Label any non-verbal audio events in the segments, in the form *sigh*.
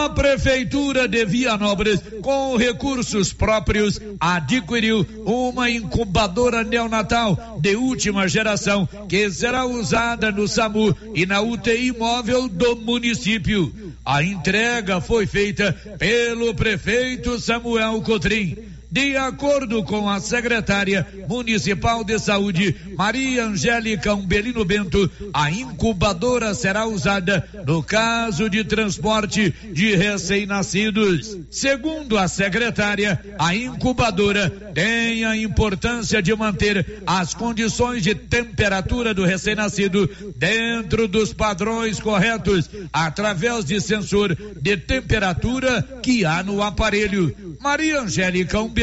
A Prefeitura de Vianópolis, com recursos próprios, adquiriu uma incubadora neonatal de última geração que será usada no SAMU e na UTI móvel do município. A entrega foi feita pelo prefeito Samuel Cotrim. De acordo com a secretária municipal de saúde, Maria Angélica Umbelino Bento, a incubadora será usada no caso de transporte de recém-nascidos. Segundo a secretária, a incubadora tem a importância de manter as condições de temperatura do recém-nascido dentro dos padrões corretos, através de sensor de temperatura que há no aparelho. Maria Angélica Umbelino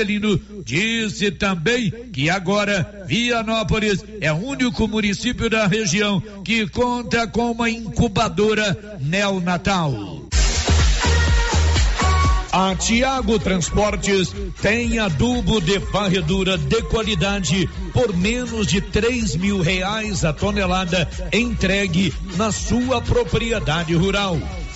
disse também que agora Vianópolis é o único município da região que conta com uma incubadora neonatal. A Tiago Transportes tem adubo de varredura de qualidade por menos de três mil reais a tonelada entregue na sua propriedade rural.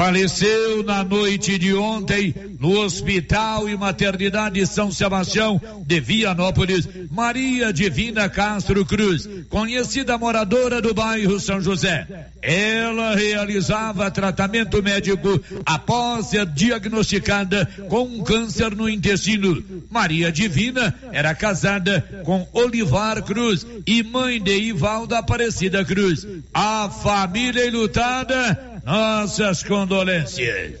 Faleceu na noite de ontem no Hospital e Maternidade São Sebastião de Vianópolis, Maria Divina Castro Cruz, conhecida moradora do bairro São José. Ela realizava tratamento médico após ser diagnosticada com um câncer no intestino. Maria Divina era casada com Olivar Cruz e mãe de Ivalda Aparecida Cruz. A família enlutada nossas condolências.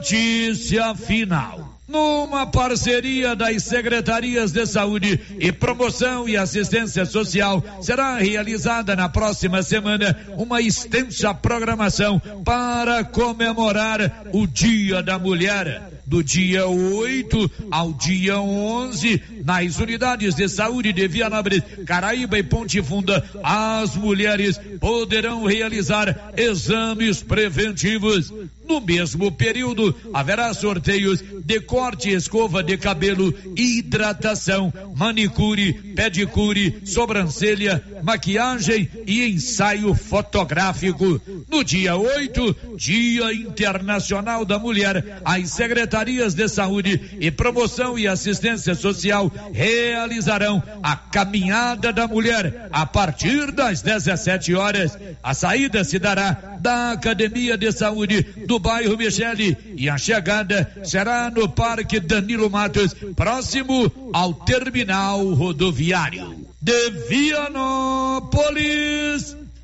Notícia final. Numa parceria das secretarias de saúde e promoção e assistência social, será realizada na próxima semana uma extensa programação para comemorar o Dia da Mulher do dia 8 ao dia 11, nas unidades de saúde de Vianópolis, Caraíba e Ponte Funda, as mulheres poderão realizar exames preventivos. No mesmo período, haverá sorteios de corte escova de cabelo, hidratação, manicure, pedicure, sobrancelha, maquiagem e ensaio fotográfico. No dia 8, Dia Internacional da Mulher, as secretarias de saúde e promoção e assistência social realizarão a caminhada da mulher a partir das 17 horas. A saída se dará da Academia de Saúde do bairro Michele e a chegada será no Parque Danilo Matos, próximo ao terminal rodoviário. De Vianópolis,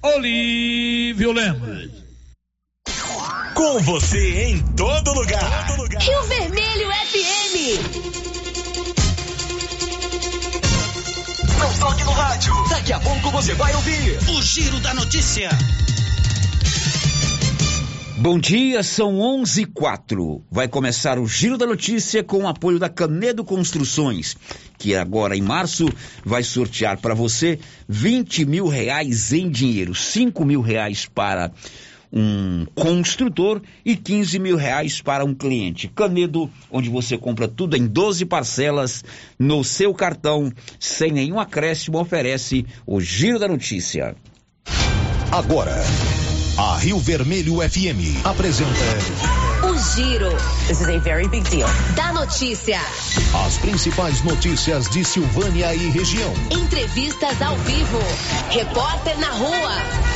Olívio Lemos. Com você em todo lugar. Todo lugar. Rio Vermelho FM. Não toque no rádio. Daqui a pouco você vai ouvir o Giro da Notícia. Bom dia, são 11 e 04. Vai começar o Giro da Notícia com o apoio da Canedo Construções, que agora em março vai sortear para você 20 mil reais em dinheiro, 5 mil reais para um construtor e 15 mil reais para um cliente. Canedo, onde você compra tudo em 12 parcelas no seu cartão, sem nenhum acréscimo, oferece o Giro da Notícia. Agora, a Rio Vermelho FM apresenta. O Giro. This is a very big deal. Da notícia. As principais notícias de Silvânia e região. Entrevistas ao vivo. Repórter na rua.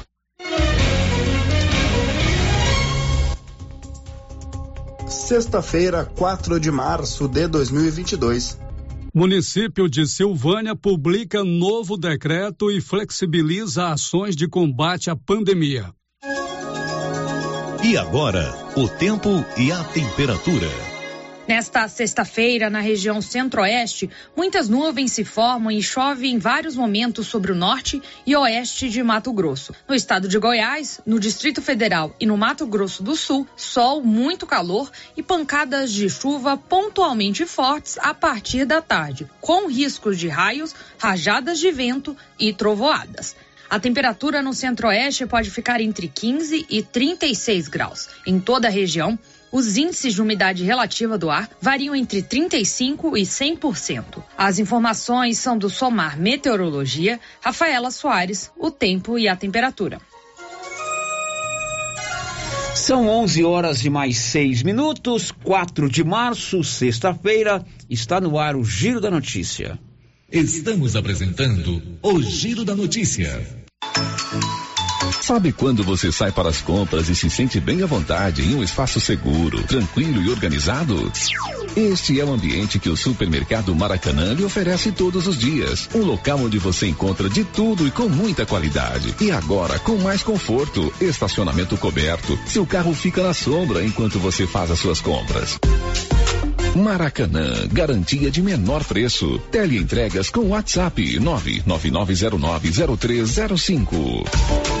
Sexta-feira, 4 de março de 2022. Município de Silvânia publica novo decreto e flexibiliza ações de combate à pandemia. E agora, o tempo e a temperatura. Nesta sexta-feira, na região centro-oeste, muitas nuvens se formam e chove em vários momentos sobre o norte e oeste de Mato Grosso. No estado de Goiás, no Distrito Federal e no Mato Grosso do Sul, sol, muito calor e pancadas de chuva pontualmente fortes a partir da tarde, com riscos de raios, rajadas de vento e trovoadas. A temperatura no centro-oeste pode ficar entre 15 e 36 graus. Em toda a região, os índices de umidade relativa do ar variam entre 35% e 100%. As informações são do Somar Meteorologia, Rafaela Soares, o tempo e a temperatura. São 11 horas e mais 6 minutos, 4 de março, sexta-feira, está no ar o Giro da Notícia. Estamos apresentando o Giro da Notícia. Sabe quando você sai para as compras e se sente bem à vontade em um espaço seguro, tranquilo e organizado? Este é o ambiente que o supermercado Maracanã lhe oferece todos os dias. Um local onde você encontra de tudo e com muita qualidade. E agora com mais conforto, estacionamento coberto. Seu carro fica na sombra enquanto você faz as suas compras. Maracanã, garantia de menor preço. Teleentregas com WhatsApp 999090305.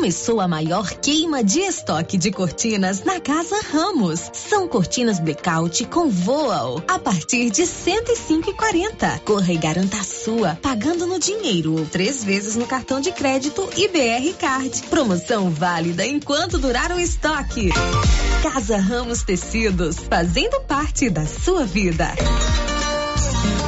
Começou a maior queima de estoque de cortinas na Casa Ramos. São cortinas blackout com voal a partir de 105,40. Corra e garanta a sua, pagando no dinheiro ou três vezes no cartão de crédito e BR Card. Promoção válida enquanto durar o estoque. Casa Ramos Tecidos, fazendo parte da sua vida.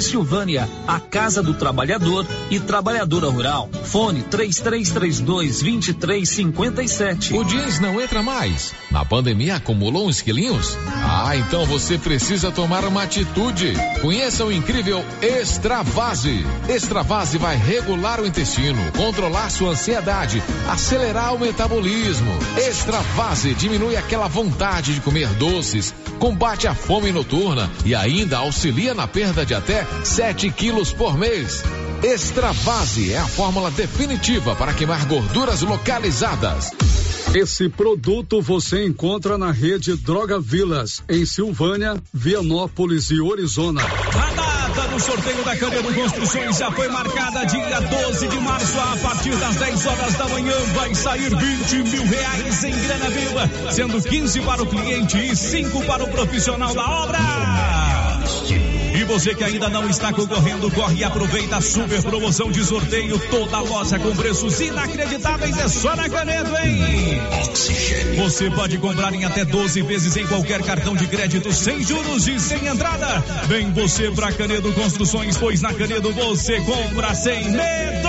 Silvânia, a Casa do Trabalhador e Trabalhadora Rural. Fone 3332 32 23 57. O jeans não entra mais. Na pandemia acumulou uns quilinhos? Ah, então você precisa tomar uma atitude. Conheça o incrível Extravase. Extravase vai regular o intestino, controlar sua ansiedade, acelerar o metabolismo. Extravase diminui aquela vontade de comer doces, combate a fome noturna e ainda auxilia na perda de até 7 quilos por mês. Extravase é a fórmula definitiva para queimar gorduras localizadas. Esse produto você encontra na rede Droga Vilas, em Silvânia, Vianópolis e Orizona. A data do sorteio da Canedo Construções já foi marcada dia 12 de março, a partir das 10 horas da manhã. Vai sair 20 mil reais em grana viva, sendo 15 para o cliente e 5 para o profissional da obra. Você que ainda não está concorrendo, corre e aproveita a super promoção de sorteio. Toda loja com preços inacreditáveis é só na Canedo, hein? Oxigênio. Você pode comprar em até 12 vezes em qualquer cartão de crédito, sem juros e sem entrada. Vem você pra Canedo Construções, pois na Canedo você compra sem medo.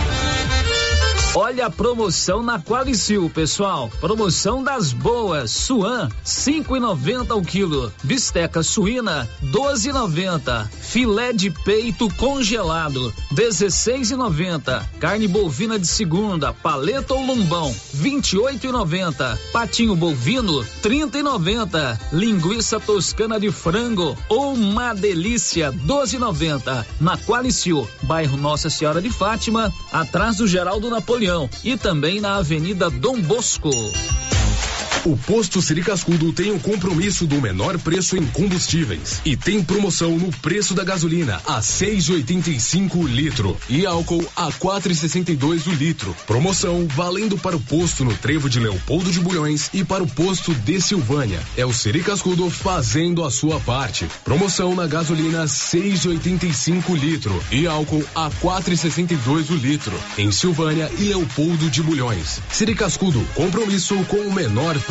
Olha a promoção na Qualicil, pessoal. Promoção das boas. Suan, 5,90 o quilo. Bisteca suína, 12,90. Filé de peito congelado, 16,90. Carne bovina de segunda, paleta ou lombão, 28,90. Patinho bovino, 30,90. Linguiça toscana de frango ou uma delícia, 12,90. Na Qualicil, bairro Nossa Senhora de Fátima, atrás do Geraldo Napoleão e também na Avenida Dom Bosco. O posto Siri Cascudo tem o um compromisso do menor preço em combustíveis e tem promoção no preço da gasolina a 6,85 o litro e álcool a 4,62 o litro. Promoção valendo para o posto no Trevo de Leopoldo de Bulhões e para o posto de Silvânia. É o Siri Cascudo fazendo a sua parte. Promoção na gasolina 6,85 litro e álcool a 4,62 o litro em Silvânia e Leopoldo de Bulhões. Siri Cascudo, compromisso com o menor preço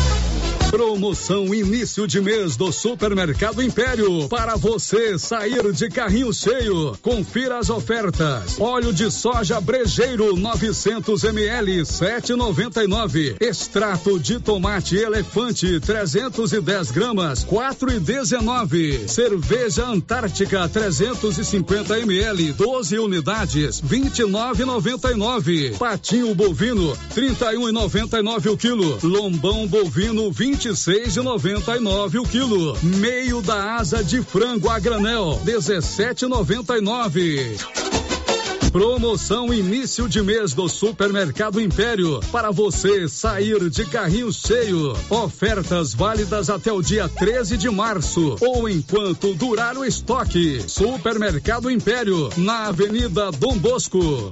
Promoção início de mês do Supermercado Império. Para você sair de carrinho cheio. Confira as ofertas. Óleo de soja brejeiro 900 ml 7,99. Extrato de tomate elefante 310 gramas 4,19. Cerveja Antártica 350 ml 12 unidades 29,99. Patinho bovino 31,99 o quilo. Lombão bovino 20 26,99 o quilo. Meio da asa de frango a granel, 17,99. Promoção início de mês do Supermercado Império. Para você sair de carrinho cheio. Ofertas válidas até o dia 13 de março ou enquanto durar o estoque. Supermercado Império, na Avenida Dom Bosco.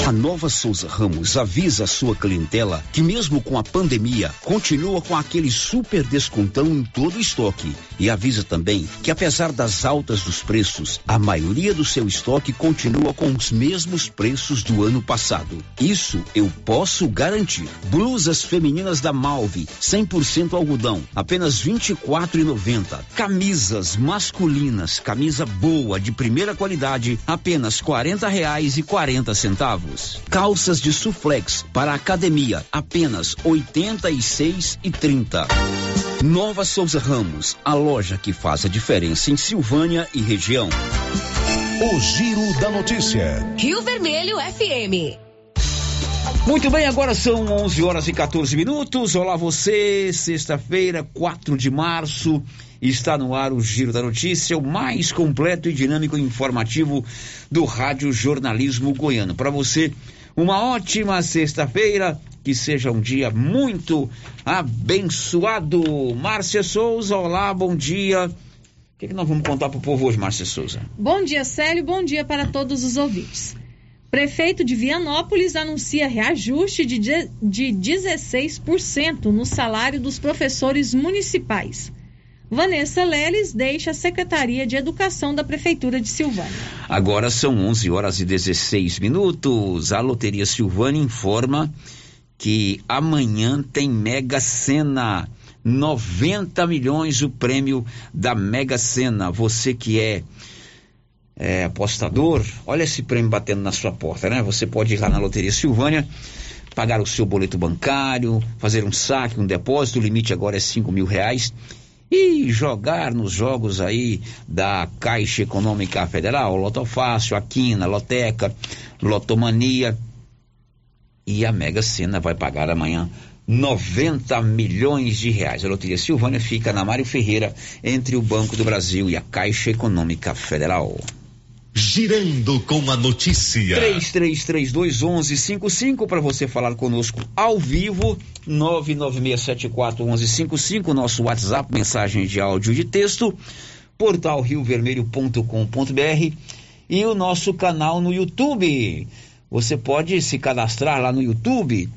A Nova Souza Ramos avisa a sua clientela que mesmo com a pandemia, continua com aquele super descontão em todo o estoque. E avisa também que apesar das altas dos preços, a maioria do seu estoque continua com os mesmos preços do ano passado. Isso eu posso garantir. Blusas femininas da Malve, 100% algodão, apenas R$ 24,90. Camisas masculinas, camisa boa de primeira qualidade, apenas 40 reais e 40 centavos. Calças de suflex para academia, apenas R$ 86,30. Nova Souza Ramos, a loja que faz a diferença em Silvânia e região. O Giro da Notícia. Rio Vermelho FM. Muito bem, agora são 11 horas e 14 minutos. Olá, você. Sexta-feira, 4 de março. Está no ar o Giro da Notícia, o mais completo e dinâmico informativo do Rádio Jornalismo Goiano. Para você, uma ótima sexta-feira. Que seja um dia muito abençoado. Márcia Souza, olá, bom dia. O que, que nós vamos contar para o povo hoje, Márcia Souza? Bom dia, Célio. Bom dia para todos os ouvintes. Prefeito de Vianópolis anuncia reajuste de, de 16% no salário dos professores municipais. Vanessa Leles deixa a Secretaria de Educação da Prefeitura de Silvânia. Agora são 11 horas e 16 minutos. A Loteria Silvânia informa que amanhã tem Mega Sena. 90 milhões o prêmio da Mega Sena. Você que é é, apostador, olha esse prêmio batendo na sua porta, né? Você pode ir lá na Loteria Silvânia, pagar o seu boleto bancário, fazer um saque, um depósito, o limite agora é cinco mil reais e jogar nos jogos aí da Caixa Econômica Federal, Loto Fácil, Aquina, Loteca, Lotomania e a Mega Sena vai pagar amanhã 90 milhões de reais. A Loteria Silvânia fica na Mário Ferreira, entre o Banco do Brasil e a Caixa Econômica Federal. Girando com a notícia. 33321155 para você falar conosco ao vivo. 996741155, nosso WhatsApp, mensagem de áudio e de texto. Portal riovermelho.com.br e o nosso canal no YouTube. Você pode se cadastrar lá no YouTube.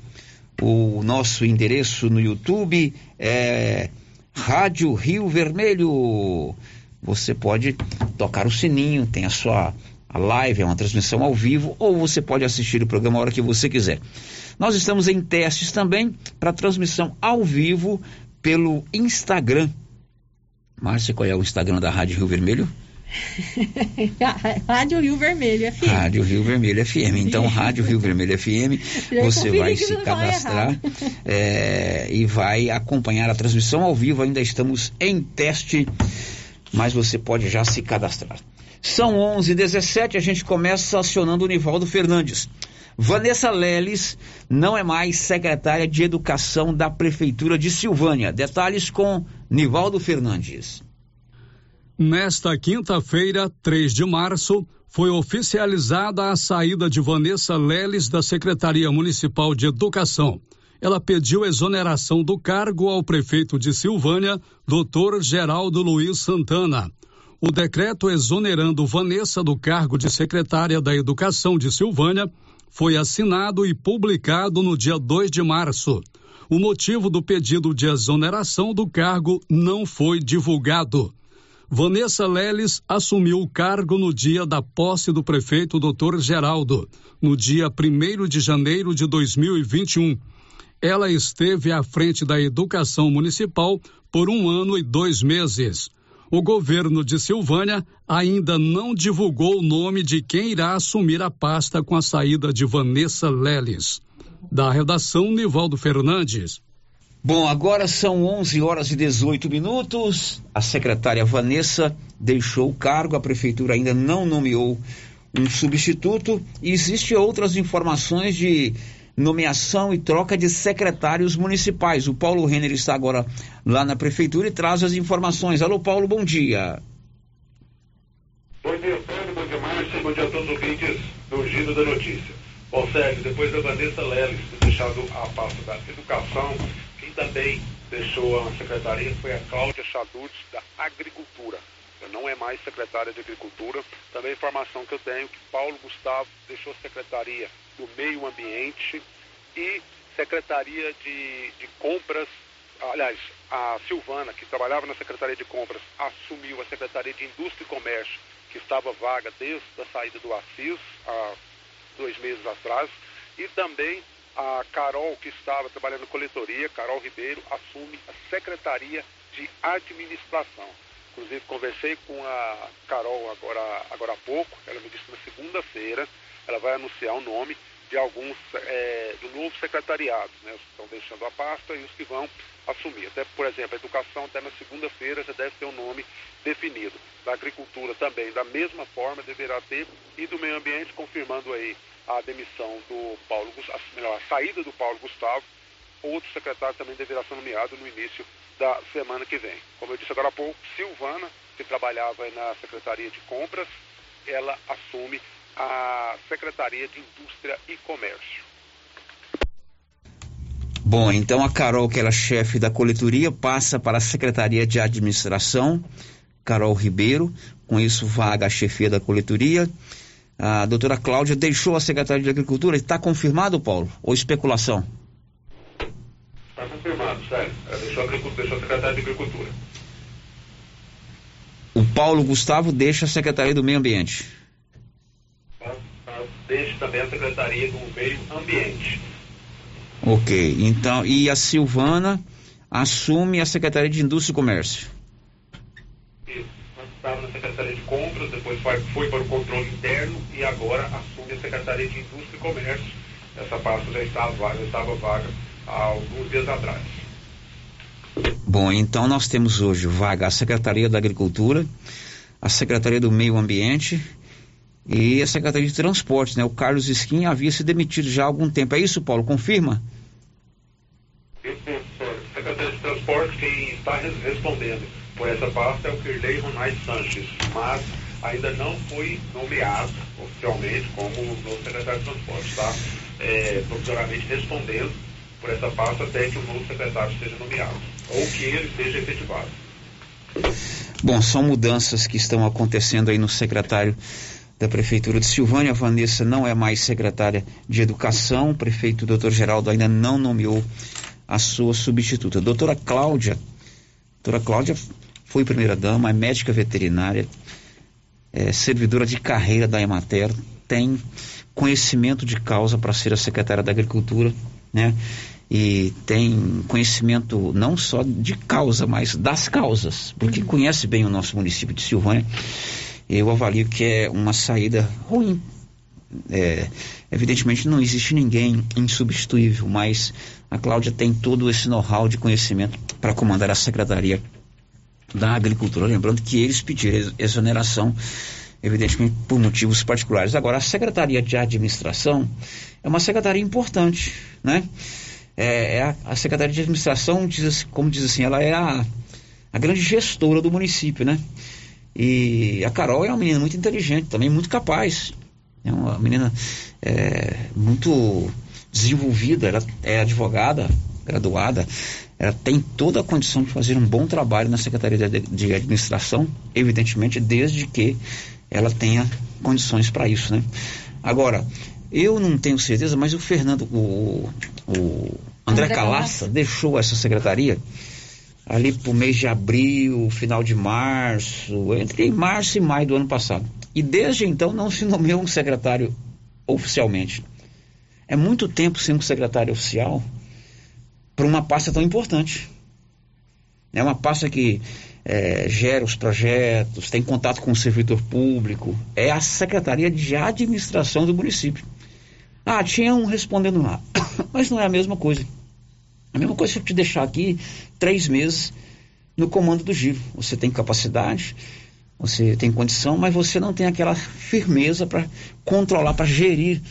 O nosso endereço no YouTube é Rádio Rio Vermelho você pode tocar o sininho, tem a sua a live, é uma transmissão ao vivo, ou você pode assistir o programa a hora que você quiser. Nós estamos em testes também para transmissão ao vivo pelo Instagram. Márcia, qual é o Instagram da Rádio Rio Vermelho? *laughs* Rádio Rio Vermelho FM. Rádio Rio Vermelho FM. Então, Rádio Rio Vermelho FM, *laughs* você vai se cadastrar é, e vai acompanhar a transmissão ao vivo. Ainda estamos em teste mas você pode já se cadastrar. São 11 h 17 a gente começa acionando o Nivaldo Fernandes. Vanessa Leles não é mais secretária de Educação da Prefeitura de Silvânia. Detalhes com Nivaldo Fernandes. Nesta quinta-feira, 3 de março, foi oficializada a saída de Vanessa Leles da Secretaria Municipal de Educação ela pediu exoneração do cargo ao prefeito de Silvânia, doutor Geraldo Luiz Santana. O decreto exonerando Vanessa do cargo de secretária da Educação de Silvânia foi assinado e publicado no dia 2 de março. O motivo do pedido de exoneração do cargo não foi divulgado. Vanessa Leles assumiu o cargo no dia da posse do prefeito Dr. Geraldo, no dia 1 de janeiro de 2021 ela esteve à frente da educação municipal por um ano e dois meses. O governo de Silvânia ainda não divulgou o nome de quem irá assumir a pasta com a saída de Vanessa Leles. Da redação, Nivaldo Fernandes. Bom, agora são 11 horas e 18 minutos. A secretária Vanessa deixou o cargo, a prefeitura ainda não nomeou um substituto e existem outras informações de nomeação e troca de secretários municipais. O Paulo Renner está agora lá na prefeitura e traz as informações. Alô, Paulo, bom dia. Bom dia, Sérgio, bom dia, Márcio, bom dia a todos os ouvintes do Giro da Notícia. Bom, Sérgio, depois da Vanessa Leles ter deixado a pasta da Educação, quem também deixou a secretaria foi a Cláudia Chadudes, da Agricultura. Não é mais secretária de Agricultura. Também a informação que eu tenho que Paulo Gustavo deixou a secretaria do Meio Ambiente e Secretaria de, de Compras. Aliás, a Silvana, que trabalhava na Secretaria de Compras, assumiu a Secretaria de Indústria e Comércio, que estava vaga desde a saída do Assis, há dois meses atrás. E também a Carol, que estava trabalhando na coletoria, Carol Ribeiro, assume a Secretaria de Administração. Inclusive, conversei com a Carol agora, agora há pouco, ela me disse na segunda-feira, ela vai anunciar o nome de alguns é, do novo secretariado, né, os que estão deixando a pasta e os que vão assumir. Até, por exemplo, a educação até na segunda-feira já deve ter um nome definido. Da agricultura também, da mesma forma, deverá ter, e do meio ambiente, confirmando aí a demissão do Paulo, melhor, a saída do Paulo Gustavo, outro secretário também deverá ser nomeado no início da semana que vem. Como eu disse agora há pouco, Silvana, que trabalhava na Secretaria de Compras, ela assume a Secretaria de Indústria e Comércio. Bom, então a Carol, que era chefe da coletoria, passa para a Secretaria de Administração, Carol Ribeiro, com isso vaga a chefia da coletoria. A doutora Cláudia deixou a Secretaria de Agricultura. Está confirmado, Paulo? Ou especulação? Está confirmado, sério. Ela deixou a, deixou a Secretaria de Agricultura. O Paulo Gustavo deixa a Secretaria do Meio Ambiente deixe também a Secretaria do Meio Ambiente. Ok, então, e a Silvana assume a Secretaria de Indústria e Comércio? Isso, estava na Secretaria de Compras, depois foi, foi para o controle interno e agora assume a Secretaria de Indústria e Comércio. Essa pasta já estava, já estava vaga há alguns dias atrás. Bom, então nós temos hoje vaga a Secretaria da Agricultura, a Secretaria do Meio Ambiente e a Secretaria de Transportes, né? O Carlos Skin havia se demitido já há algum tempo. É isso, Paulo? Confirma? Secretaria de Transportes, quem está respondendo por essa pasta é o Kirley Ronais Sanches, mas ainda não foi nomeado oficialmente como novo secretário de Transportes, tá? É, provisoriamente respondendo por essa pasta até que o novo secretário seja nomeado, ou que ele seja efetivado. Bom, são mudanças que estão acontecendo aí no secretário da Prefeitura de Silvânia. A Vanessa não é mais secretária de Educação. O prefeito doutor Geraldo ainda não nomeou a sua substituta. Doutora Cláudia. Doutora Cláudia foi primeira-dama, é médica veterinária, é servidora de carreira da Emater, tem conhecimento de causa para ser a secretária da Agricultura, né? E tem conhecimento não só de causa, mas das causas, porque uhum. conhece bem o nosso município de Silvânia eu avalio que é uma saída ruim. É, evidentemente não existe ninguém insubstituível, mas a Cláudia tem todo esse know-how de conhecimento para comandar a Secretaria da Agricultura. Lembrando que eles pediram exoneração, evidentemente por motivos particulares. Agora, a Secretaria de Administração é uma secretaria importante, né? É, é a, a, Secretaria de Administração, diz, como diz assim, ela é a, a grande gestora do município, né? E a Carol é uma menina muito inteligente, também muito capaz. É uma menina é, muito desenvolvida, ela é advogada, graduada, ela tem toda a condição de fazer um bom trabalho na Secretaria de, de Administração, evidentemente, desde que ela tenha condições para isso, né? Agora, eu não tenho certeza, mas o Fernando, o, o André, André Calaça deixou essa secretaria ali para o mês de abril, final de março, entre março e maio do ano passado. E desde então não se nomeou um secretário oficialmente. É muito tempo sem um secretário oficial para uma pasta tão importante. É uma pasta que é, gera os projetos, tem contato com o servidor público, é a Secretaria de Administração do município. Ah, tinha um respondendo lá, *coughs* mas não é a mesma coisa. A mesma coisa se eu te deixar aqui três meses no comando do giro. Você tem capacidade, Você tem condição, mas você não tem aquela firmeza para controlar, para gerir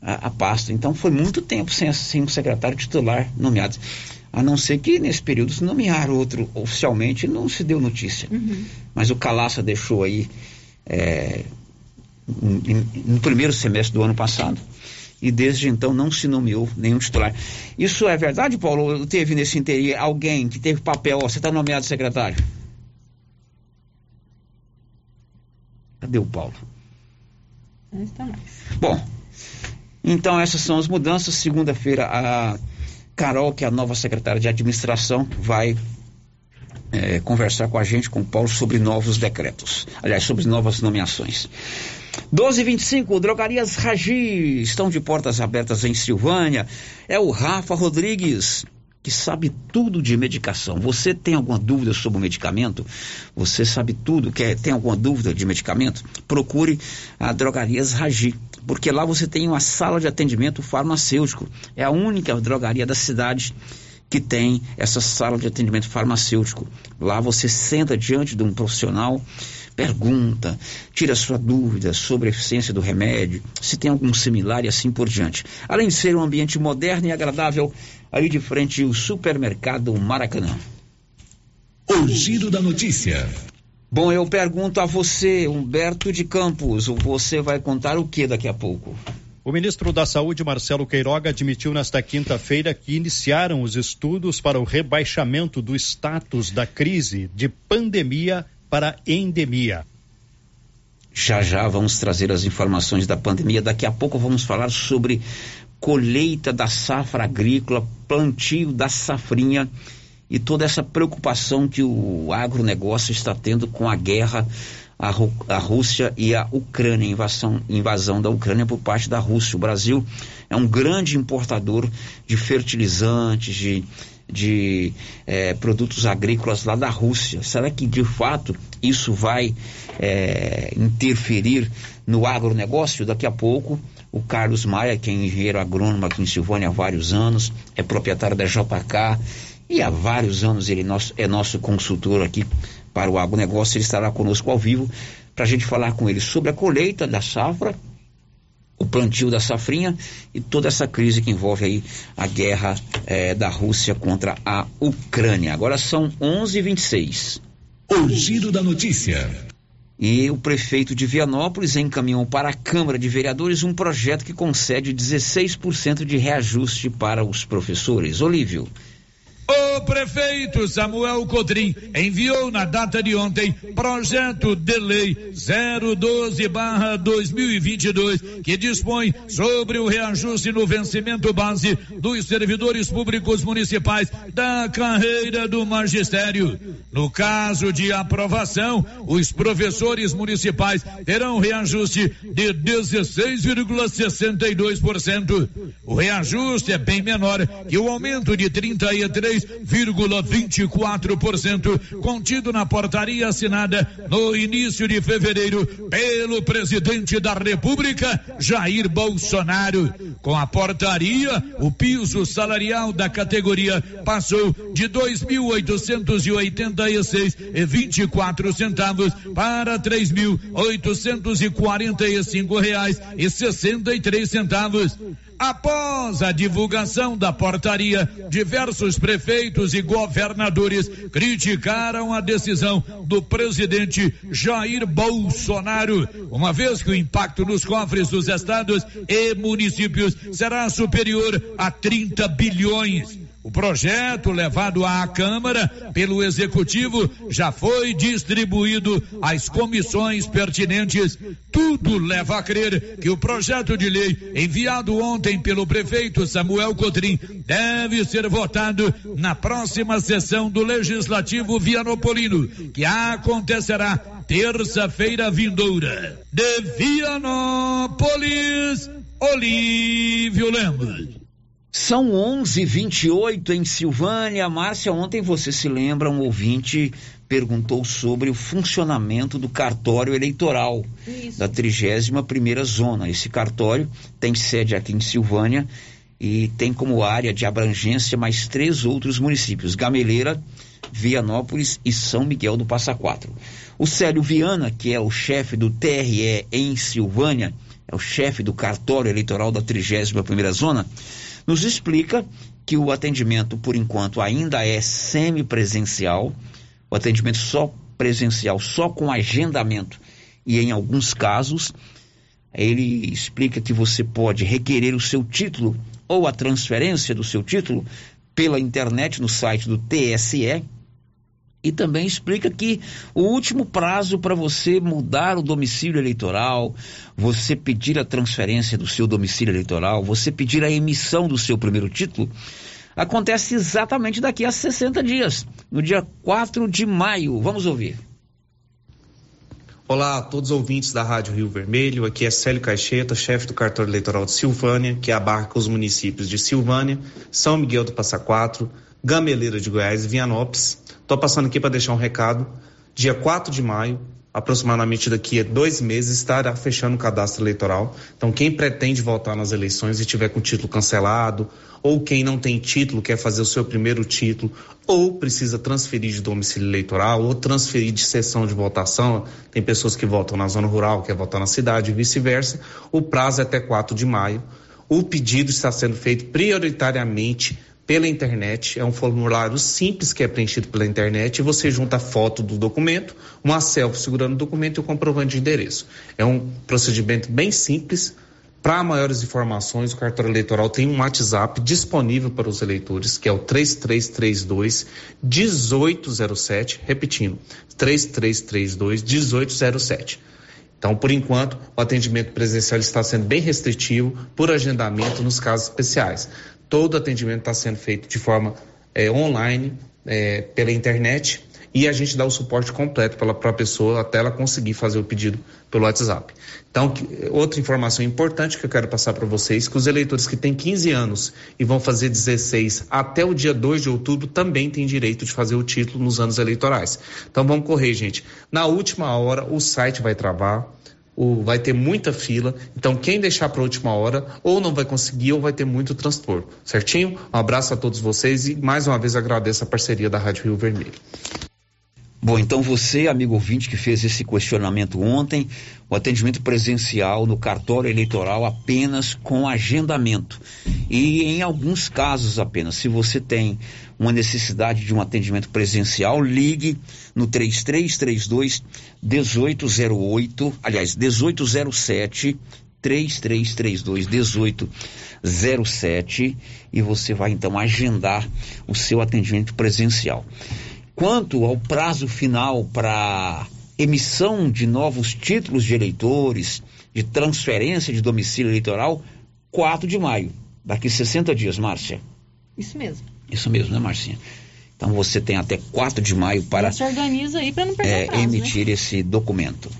a, a, pasta. Então foi muito tempo sem, sem um secretário titular nomeado. A não ser que nesse período se nomearam outro oficialmente, não se deu notícia. Uhum. Mas o Calaça deixou aí é, no primeiro semestre do ano passado e desde então não se nomeou nenhum titular. Isso é verdade, Paulo? Teve nesse interior alguém que teve papel, ó, você está nomeado secretário? Cadê o Paulo? Não está mais. Bom, então essas são as mudanças. Segunda-feira a Carol, que é a nova secretária de administração, vai é, conversar com a gente, com o Paulo, sobre novos decretos. Aliás, sobre novas nomeações. 1225, Drogarias Ragi estão de portas abertas em Silvânia. É o Rafa Rodrigues que sabe tudo de medicação. Você tem alguma dúvida sobre o medicamento? Você sabe tudo, quer, tem alguma dúvida de medicamento? Procure a Drogarias Ragi, porque lá você tem uma sala de atendimento farmacêutico. É a única drogaria da cidade que tem essa sala de atendimento farmacêutico. Lá você senta diante de um profissional pergunta, tira sua dúvida sobre a eficiência do remédio, se tem algum similar e assim por diante. Além de ser um ambiente moderno e agradável, ali de frente o supermercado Maracanã. O giro da notícia. Bom, eu pergunto a você, Humberto de Campos, você vai contar o que daqui a pouco? O ministro da Saúde, Marcelo Queiroga, admitiu nesta quinta-feira que iniciaram os estudos para o rebaixamento do status da crise de pandemia para endemia. Já já vamos trazer as informações da pandemia. Daqui a pouco vamos falar sobre colheita da safra agrícola, plantio da safrinha e toda essa preocupação que o agronegócio está tendo com a guerra a, a Rússia e a Ucrânia, invasão, invasão da Ucrânia por parte da Rússia. O Brasil é um grande importador de fertilizantes, de de é, produtos agrícolas lá da Rússia. Será que de fato isso vai é, interferir no agronegócio? Daqui a pouco, o Carlos Maia, que é engenheiro agrônomo aqui em Silvânia há vários anos, é proprietário da JK e há vários anos ele nosso, é nosso consultor aqui para o agronegócio. Ele estará conosco ao vivo para a gente falar com ele sobre a colheita da safra o plantio da safrinha e toda essa crise que envolve aí a guerra eh, da Rússia contra a Ucrânia. Agora são 11:26. O giro da notícia. E o prefeito de Vianópolis encaminhou para a Câmara de Vereadores um projeto que concede 16% de reajuste para os professores. Olívio. O prefeito Samuel Codrim enviou na data de ontem projeto de lei 012/2022 que dispõe sobre o reajuste no vencimento base dos servidores públicos municipais da carreira do magistério. No caso de aprovação, os professores municipais terão reajuste de 16,62%. O reajuste é bem menor que o aumento de 33,24% contido na portaria assinada no início de fevereiro pelo presidente da República, Jair Bolsonaro. Com a portaria, o piso salarial da categoria passou de 2.880 vinte e quatro centavos para três centavos. Após a divulgação da portaria, diversos prefeitos e governadores criticaram a decisão do presidente Jair Bolsonaro, uma vez que o impacto nos cofres dos estados e municípios será superior a 30 bilhões. O projeto levado à Câmara pelo Executivo já foi distribuído às comissões pertinentes. Tudo leva a crer que o projeto de lei enviado ontem pelo prefeito Samuel Cotrim deve ser votado na próxima sessão do Legislativo Vianopolino, que acontecerá terça-feira vindoura. De Vianópolis, Olívio Lemos. São 11:28 em Silvânia. Márcia, ontem você se lembra, um ouvinte perguntou sobre o funcionamento do cartório eleitoral Isso. da 31 primeira zona. Esse cartório tem sede aqui em Silvânia e tem como área de abrangência mais três outros municípios: Gameleira, Vianópolis e São Miguel do Passa Quatro. O Célio Viana, que é o chefe do TRE em Silvânia, é o chefe do cartório eleitoral da 31ª Zona, nos explica que o atendimento, por enquanto, ainda é semipresencial, o atendimento só presencial, só com agendamento, e em alguns casos, ele explica que você pode requerer o seu título ou a transferência do seu título pela internet no site do TSE, e também explica que o último prazo para você mudar o domicílio eleitoral, você pedir a transferência do seu domicílio eleitoral, você pedir a emissão do seu primeiro título, acontece exatamente daqui a 60 dias, no dia 4 de maio. Vamos ouvir. Olá a todos os ouvintes da Rádio Rio Vermelho, aqui é Célio Caixeta, chefe do cartório eleitoral de Silvânia, que abarca os municípios de Silvânia, São Miguel do Passa Quatro, Gameleira de Goiás e Vianópolis. Estou passando aqui para deixar um recado. Dia 4 de maio, aproximadamente daqui a dois meses, estará fechando o cadastro eleitoral. Então, quem pretende votar nas eleições e tiver com o título cancelado, ou quem não tem título, quer fazer o seu primeiro título, ou precisa transferir de domicílio eleitoral, ou transferir de sessão de votação, tem pessoas que votam na zona rural, quer votar na cidade e vice-versa, o prazo é até 4 de maio. O pedido está sendo feito prioritariamente pela internet. É um formulário simples que é preenchido pela internet e você junta a foto do documento, uma selfie segurando o documento e o comprovante de endereço. É um procedimento bem simples. Para maiores informações, o cartório eleitoral tem um WhatsApp disponível para os eleitores, que é o 3332 1807, repetindo, 3332 1807. Então, por enquanto, o atendimento presencial está sendo bem restritivo por agendamento nos casos especiais todo atendimento está sendo feito de forma é, online, é, pela internet, e a gente dá o suporte completo para a pessoa até ela conseguir fazer o pedido pelo WhatsApp. Então, que, outra informação importante que eu quero passar para vocês, que os eleitores que têm 15 anos e vão fazer 16 até o dia 2 de outubro também têm direito de fazer o título nos anos eleitorais. Então vamos correr, gente. Na última hora o site vai travar, o, vai ter muita fila. Então, quem deixar para a última hora, ou não vai conseguir, ou vai ter muito transtorno. Certinho? Um abraço a todos vocês e mais uma vez agradeço a parceria da Rádio Rio Vermelho. Bom, então você, amigo ouvinte, que fez esse questionamento ontem, o atendimento presencial no cartório eleitoral apenas com agendamento. E em alguns casos apenas, se você tem uma necessidade de um atendimento presencial, ligue no 3332 1808, aliás, 1807 3332 1807 e você vai então agendar o seu atendimento presencial. Quanto ao prazo final para emissão de novos títulos de eleitores, de transferência de domicílio eleitoral, 4 de maio, daqui 60 dias, Márcia. Isso mesmo. Isso mesmo, né, Marcinha? Então você tem até 4 de maio para se organiza aí para não perder é, prazo, emitir né? esse documento.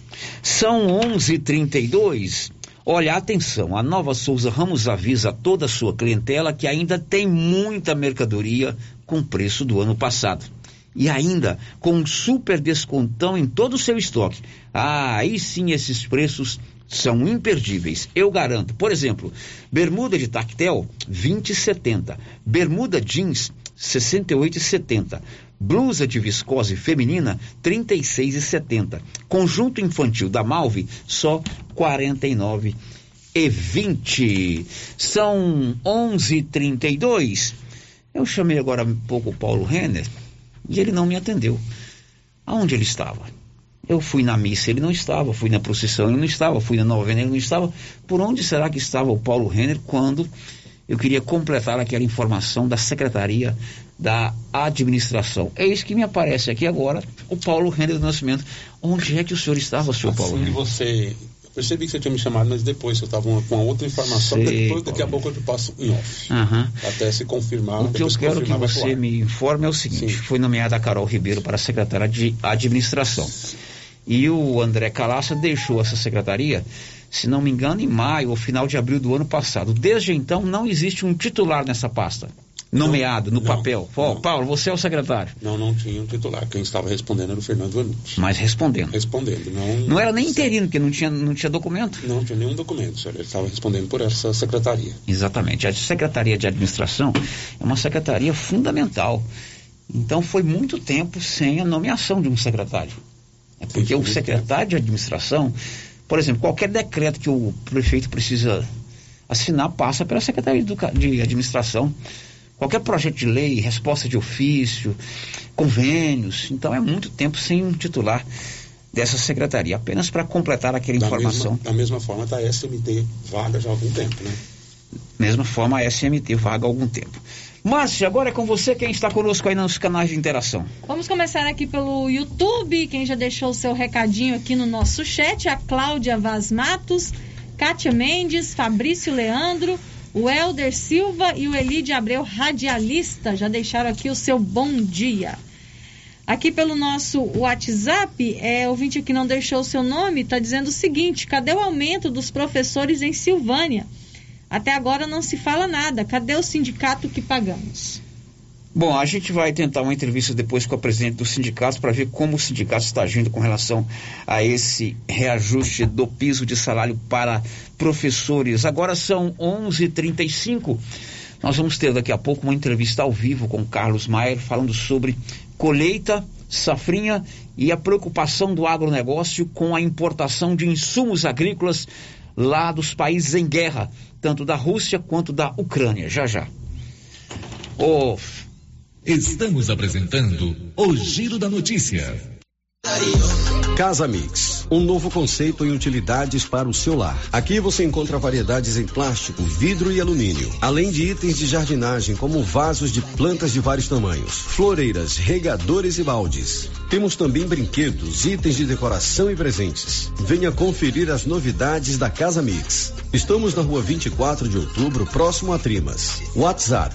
São 11:32. Olha, atenção, a Nova Souza Ramos avisa a toda a sua clientela que ainda tem muita mercadoria com preço do ano passado e ainda com um super descontão em todo o seu estoque. Ah, aí sim esses preços são imperdíveis, eu garanto. Por exemplo, bermuda de tactel 20,70, bermuda jeans 68,70, blusa de viscose feminina 36,70, conjunto infantil da Malve só 49 e 20. São 11:32. Eu chamei agora um pouco o Paulo Renner e ele não me atendeu. Aonde ele estava? Eu fui na missa, ele não estava. Fui na procissão, ele não estava. Fui na novena, ele não estava. Por onde será que estava o Paulo Renner quando eu queria completar aquela informação da Secretaria da Administração? É isso que me aparece aqui agora, o Paulo Renner do Nascimento. Onde é que o senhor estava, senhor Paulo Assim Renner? você percebi que você tinha me chamado, mas depois eu estava com uma outra informação. Sei, depois, daqui a pouco eu te passo em off. Aham. Até se confirmar. O que eu quero que você me informe é o seguinte: foi nomeada a Carol Ribeiro para secretária de administração. E o André Calaça deixou essa secretaria, se não me engano, em maio ou final de abril do ano passado. Desde então, não existe um titular nessa pasta. Nomeado no papel. Ó, Paulo, você é o secretário. Não, não tinha um titular. Quem estava respondendo era o Fernando Vanucci. Mas respondendo. Respondendo. Não, Não era nem interino, porque não tinha, não tinha documento. Não tinha nenhum documento, senhor. Ele estava respondendo por essa secretaria. Exatamente. A Secretaria de Administração é uma secretaria fundamental. Então foi muito tempo sem a nomeação de um secretário. É porque o secretário de Administração, por exemplo, qualquer decreto que o prefeito precisa assinar passa pela Secretaria de Administração. Qualquer projeto de lei, resposta de ofício, convênios. Então é muito tempo sem um titular dessa secretaria. Apenas para completar aquela Da informação. mesma, da mesma forma, está a SMT vaga já há algum tempo, né? Mesma forma, a SMT vaga há algum tempo. Márcia, agora é com você quem está conosco aí nos canais de interação. Vamos começar aqui pelo YouTube. Quem já deixou o seu recadinho aqui no nosso chat, a Cláudia Vaz Matos, Kátia Mendes, Fabrício Leandro, o Helder Silva e o Elide Abreu, radialista, já deixaram aqui o seu bom dia. Aqui pelo nosso WhatsApp, é, ouvinte que não deixou o seu nome, está dizendo o seguinte: cadê o aumento dos professores em Silvânia? Até agora não se fala nada. Cadê o sindicato que pagamos? Bom, a gente vai tentar uma entrevista depois com a presidente do sindicato para ver como o sindicato está agindo com relação a esse reajuste do piso de salário para professores. Agora são 11h35. Nós vamos ter daqui a pouco uma entrevista ao vivo com Carlos Maier falando sobre colheita, safrinha e a preocupação do agronegócio com a importação de insumos agrícolas lá dos países em guerra, tanto da Rússia quanto da Ucrânia. Já já. Ô, Estamos apresentando o Giro da Notícia. Casa Mix, um novo conceito em utilidades para o seu lar. Aqui você encontra variedades em plástico, vidro e alumínio, além de itens de jardinagem como vasos de plantas de vários tamanhos, floreiras, regadores e baldes. Temos também brinquedos, itens de decoração e presentes. Venha conferir as novidades da Casa Mix. Estamos na rua 24 de outubro, próximo a Trimas. WhatsApp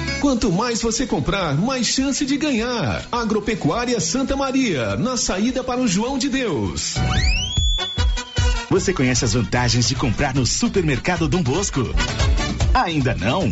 Quanto mais você comprar, mais chance de ganhar. Agropecuária Santa Maria, na saída para o João de Deus. Você conhece as vantagens de comprar no supermercado Dom Bosco? Ainda não?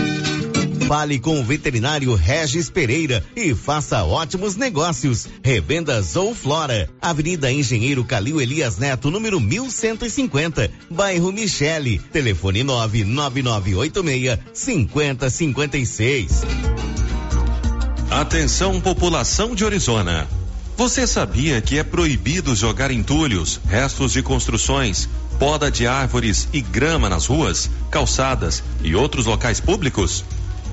Fale com o veterinário Regis Pereira e faça ótimos negócios. Revendas ou Flora, Avenida Engenheiro Calil Elias Neto, número 1150, bairro Michele. Telefone 99986 5056. Atenção, população de Orizona. Você sabia que é proibido jogar entulhos, restos de construções, poda de árvores e grama nas ruas, calçadas e outros locais públicos?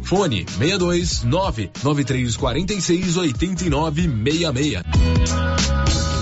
Fone 62 99346 8966.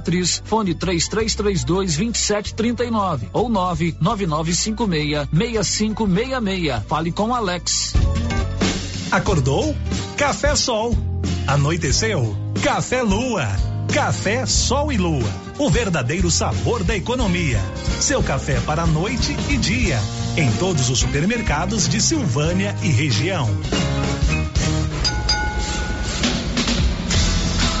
fone 3332 2739 ou 99956 6566. Fale com Alex. Acordou? Café Sol. Anoiteceu? Café Lua. Café Sol e Lua. O verdadeiro sabor da economia. Seu café para noite e dia. Em todos os supermercados de Silvânia e região.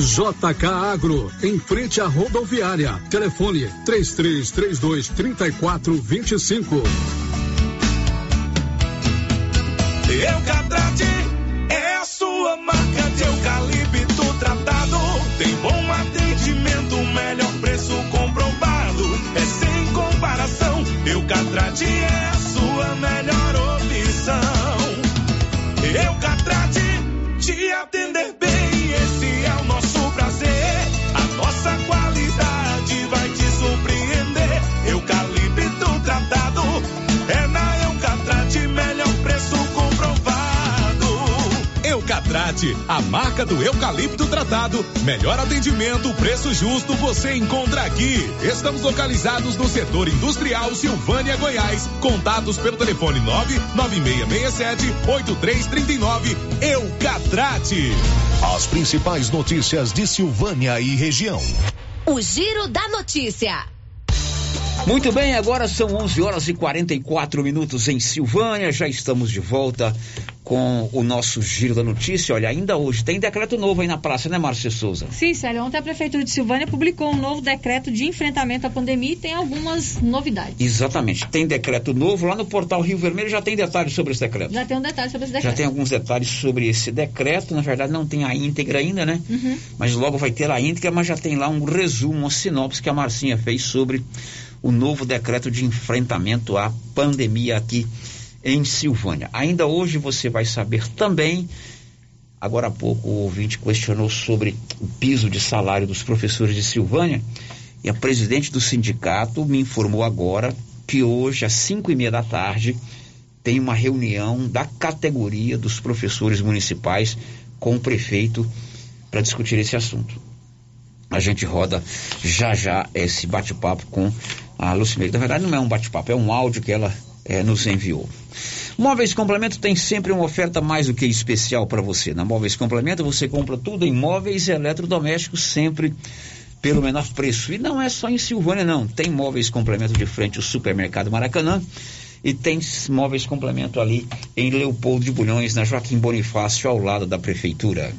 JK Agro, em frente à rodoviária. Telefone 3332 3425. Eucatrate é a sua marca de eucalipto tratado. Tem bom atendimento, melhor preço comprovado. É sem comparação. Eucatrate é a sua melhor opção. Eucatrate A marca do eucalipto tratado. Melhor atendimento, preço justo, você encontra aqui. Estamos localizados no setor industrial Silvânia, Goiás. Contatos pelo telefone 99667-8339. Eucatrate. As principais notícias de Silvânia e região. O Giro da Notícia. Muito bem, agora são 11 horas e 44 minutos em Silvânia. Já estamos de volta com o nosso Giro da Notícia. Olha, ainda hoje tem decreto novo aí na praça, né, Márcia Souza? Sim, Célio. Ontem a Prefeitura de Silvânia publicou um novo decreto de enfrentamento à pandemia e tem algumas novidades. Exatamente. Tem decreto novo lá no portal Rio Vermelho. Já tem detalhes sobre esse decreto? Já tem um detalhe sobre esse decreto. Já tem alguns detalhes sobre esse decreto. Na verdade, não tem a íntegra ainda, né? Uhum. Mas logo vai ter a íntegra, mas já tem lá um resumo, uma sinopse que a Marcinha fez sobre o novo decreto de enfrentamento à pandemia aqui em Silvânia. Ainda hoje você vai saber também. Agora há pouco o ouvinte questionou sobre o piso de salário dos professores de Silvânia e a presidente do sindicato me informou agora que hoje às cinco e meia da tarde tem uma reunião da categoria dos professores municipais com o prefeito para discutir esse assunto. A gente roda já já esse bate-papo com a Lucimeire. Na verdade, não é um bate-papo, é um áudio que ela eh, nos enviou. Móveis Complemento tem sempre uma oferta mais do que especial para você. Na Móveis Complemento você compra tudo em móveis e eletrodomésticos sempre pelo menor preço. E não é só em Silvânia, não. Tem Móveis Complemento de frente ao Supermercado Maracanã e tem Móveis Complemento ali em Leopoldo de Bulhões, na Joaquim Bonifácio, ao lado da Prefeitura.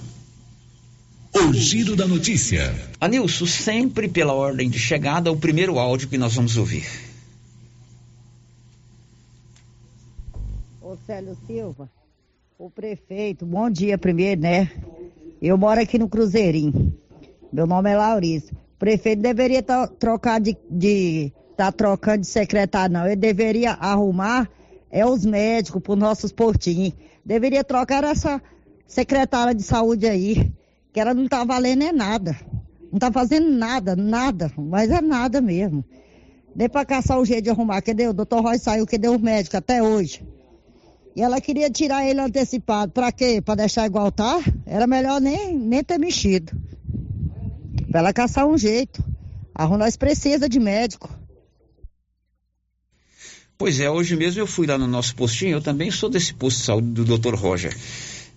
O Giro da Notícia. Anilson, sempre pela ordem de chegada, o primeiro áudio que nós vamos ouvir. Ô Célio Silva, o prefeito, bom dia primeiro, né? Eu moro aqui no Cruzeirinho. Meu nome é Laurício. O prefeito deveria tá, trocar de. de tá trocando de secretário, não. Ele deveria arrumar é os médicos para os nossos portinhos. Deveria trocar essa secretária de saúde aí, que ela não tá valendo é nada. Não tá fazendo nada, nada, mas é nada mesmo. Nem para caçar o jeito de arrumar. Cadê? O doutor Roy saiu, cadê os médicos até hoje? E ela queria tirar ele antecipado. Para quê? Para deixar igual tá? Era melhor nem, nem ter mexido. Para ela caçar um jeito. A nós precisa de médico. Pois é, hoje mesmo eu fui lá no nosso postinho, eu também sou desse posto de saúde do Dr. Roger,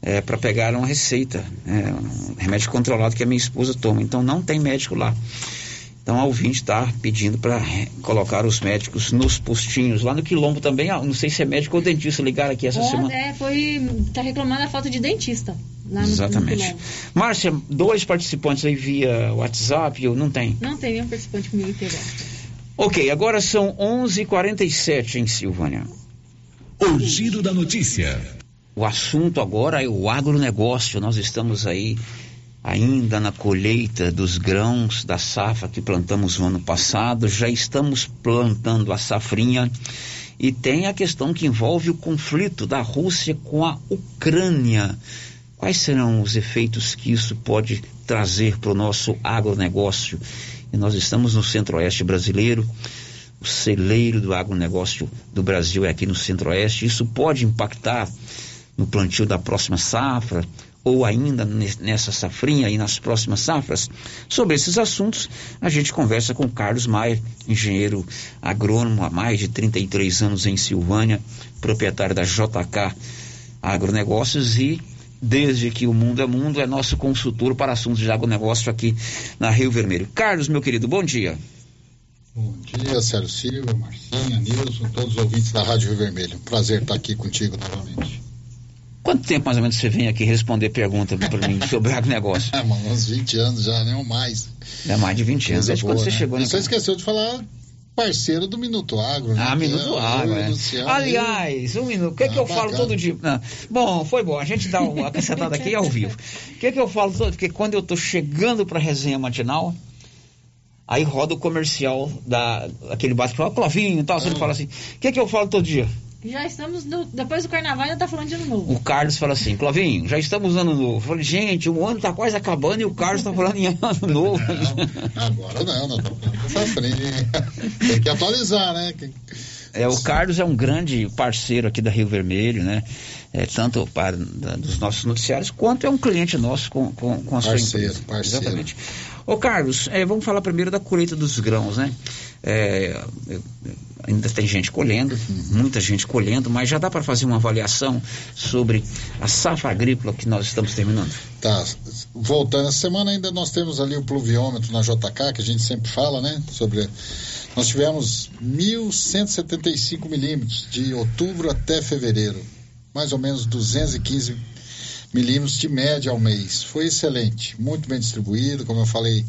é, para pegar uma receita, é, um remédio controlado que a minha esposa toma. Então não tem médico lá. Então a ouvinte está pedindo para colocar os médicos nos postinhos. Lá no Quilombo também, ah, não sei se é médico ou dentista, ligaram aqui essa Ó, semana. É, foi. Tá reclamando a falta de dentista. Lá no, Exatamente. No. Márcia, dois participantes aí via WhatsApp, ou não tem? não tem nenhum participante comigo agora. Ok, agora são 11h47 em Silvânia. O Giro da Notícia. O assunto agora é o agronegócio. Nós estamos aí ainda na colheita dos grãos da safra que plantamos no ano passado. Já estamos plantando a safrinha. E tem a questão que envolve o conflito da Rússia com a Ucrânia. Quais serão os efeitos que isso pode trazer para o nosso agronegócio? E nós estamos no centro-oeste brasileiro, o celeiro do agronegócio do Brasil é aqui no centro-oeste. Isso pode impactar no plantio da próxima safra ou ainda nessa safrinha e nas próximas safras? Sobre esses assuntos, a gente conversa com Carlos Maia, engenheiro agrônomo há mais de 33 anos em Silvânia, proprietário da JK Agronegócios e desde que o mundo é mundo, é nosso consultor para assuntos de agronegócio aqui na Rio Vermelho. Carlos, meu querido, bom dia. Bom dia, Sérgio Silva, Marcinha, Nilson, todos os ouvintes da Rádio Rio Vermelho. Prazer estar aqui contigo novamente. Quanto tempo mais ou menos você vem aqui responder pergunta para mim sobre agronegócio? *laughs* É, mano, uns 20 anos já, nem mais. É mais de 20 anos. Desde quando você né? chegou, né? Você esqueceu de falar parceiro do Minuto Agro, né? Ah, Minuto é, Agro, é. Luciano, Aliás, um minuto. O que, é que Ah, eu falo bacana. todo dia? Não. Bom, foi bom. A gente dá uma acrescentada aqui ao vivo. O que, é que eu falo todo Porque quando eu tô chegando pra resenha matinal, aí roda o comercial da aquele bate-papo, Clovinho e tal. Ah. Você fala assim: o que, é que eu falo todo dia? Já estamos no- depois do carnaval ainda tá falando de ano novo. O Carlos fala assim, Clovinho, já estamos no ano novo. Eu falei, gente, o ano tá quase acabando e o Carlos tá falando em ano *laughs* novo. Agora não, nós estamos falando. Tem que atualizar, né? É, o Carlos é um grande parceiro aqui da Rio Vermelho, né? É, tanto para da- dos nossos noticiários, quanto é um cliente nosso com, com, com a sua Parceiro, empresa. parceiro. Exatamente. Ô Carlos, é, vamos falar primeiro da colheita dos grãos, né? É, eu- eu- ainda tem gente colhendo, muita gente colhendo, mas já dá para fazer uma avaliação sobre a safra agrícola que nós estamos terminando? Tá, voltando, essa semana ainda nós temos ali o pluviômetro na JK, que a gente sempre fala, né? Sobre. Nós tivemos 1.175 milímetros de outubro até fevereiro, mais ou menos 215 milímetros de média ao mês. Foi excelente, muito bem distribuído, como eu falei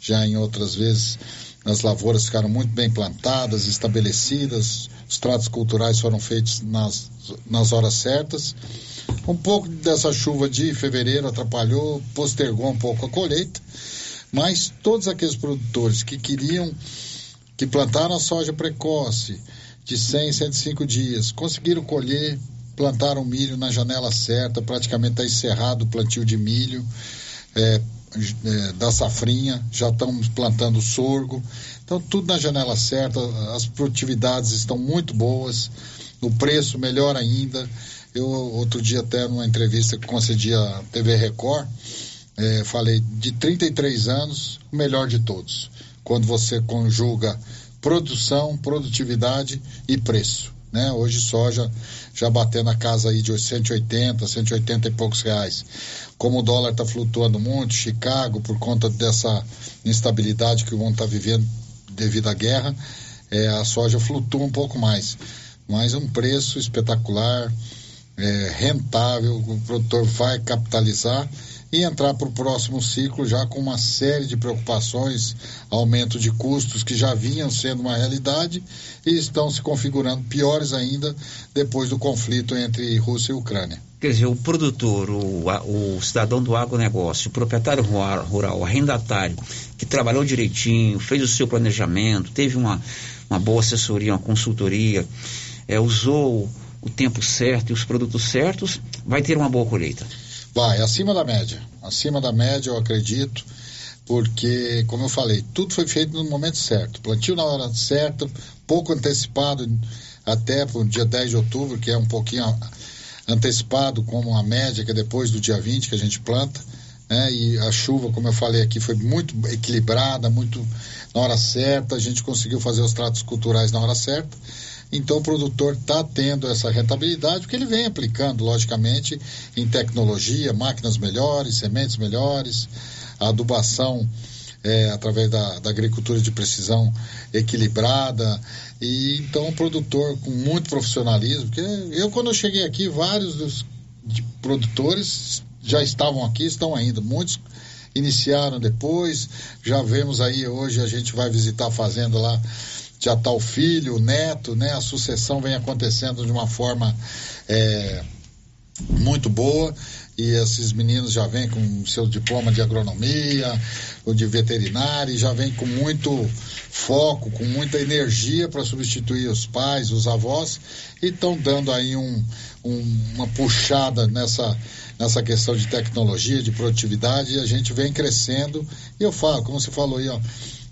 já em outras vezes, as lavouras ficaram muito bem plantadas, estabelecidas, os tratos culturais foram feitos nas, nas horas certas. Um pouco dessa chuva de fevereiro atrapalhou, postergou um pouco a colheita, mas todos aqueles produtores que queriam, que plantaram a soja precoce de 100, 105 dias, conseguiram colher, plantaram milho na janela certa, praticamente está encerrado o plantio de milho. é, é, da safrinha, já estamos plantando sorgo. Então, tudo na janela certa, as produtividades estão muito boas, o preço melhor ainda. Eu, outro dia, até numa entrevista que concedi à TV Record, é, falei de 33 anos, o melhor de todos. Quando você conjuga produção, produtividade e preço. Né? Hoje soja já batendo a casa aí de 180, 180 e poucos reais. Como o dólar está flutuando muito, Chicago, por conta dessa instabilidade que o mundo está vivendo devido à guerra, é, a soja flutua um pouco mais. Mas um preço espetacular, é, rentável, o produtor vai capitalizar e entrar para o próximo ciclo já com uma série de preocupações, aumento de custos que já vinham sendo uma realidade e estão se configurando piores ainda depois do conflito entre Rússia e Ucrânia. Quer dizer, o produtor, o, o cidadão do agronegócio, o proprietário rural, rural, o arrendatário, que trabalhou direitinho, fez o seu planejamento, teve uma, uma boa assessoria, uma consultoria, é, usou o tempo certo e os produtos certos, vai ter uma boa colheita. Vai, acima da média. Acima da média, eu acredito, porque, como eu falei, tudo foi feito no momento certo. Plantio na hora certa, pouco antecipado, até para o dia 10 de outubro, que é um pouquinho antecipado, como a média, que é depois do dia 20 que a gente planta. Né? E a chuva, como eu falei aqui, foi muito equilibrada, muito na hora certa. A gente conseguiu fazer os tratos culturais na hora certa. Então o produtor está tendo essa rentabilidade, porque ele vem aplicando, logicamente, em tecnologia, máquinas melhores, sementes melhores, adubação é, através da, da agricultura de precisão equilibrada. E então o produtor com muito profissionalismo, porque eu quando eu cheguei aqui, vários dos produtores já estavam aqui, estão ainda, muitos iniciaram depois, já vemos aí hoje a gente vai visitar a fazenda lá já está o filho, o neto, né? A sucessão vem acontecendo de uma forma é, muito boa e esses meninos já vêm com seu diploma de agronomia, ou de veterinária, e já vêm com muito foco, com muita energia para substituir os pais, os avós, e estão dando aí um, um, uma puxada nessa, nessa questão de tecnologia, de produtividade, e a gente vem crescendo. E eu falo, como você falou aí, ó,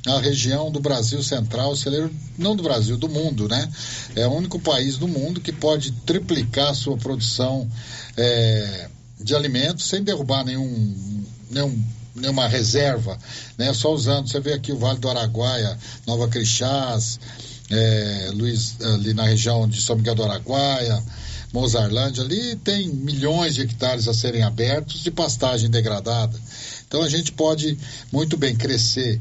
a região do Brasil Central, celeiro, não do Brasil, do mundo, né? É o único país do mundo que pode triplicar sua produção é, de alimentos sem derrubar nenhum, nenhum nenhuma reserva, né? Só usando, você vê aqui o Vale do Araguaia, Nova Crixás, é, Luiz, ali na região de São Miguel do Araguaia, Mozarlândia, ali tem milhões de hectares a serem abertos de pastagem degradada. Então a gente pode muito bem crescer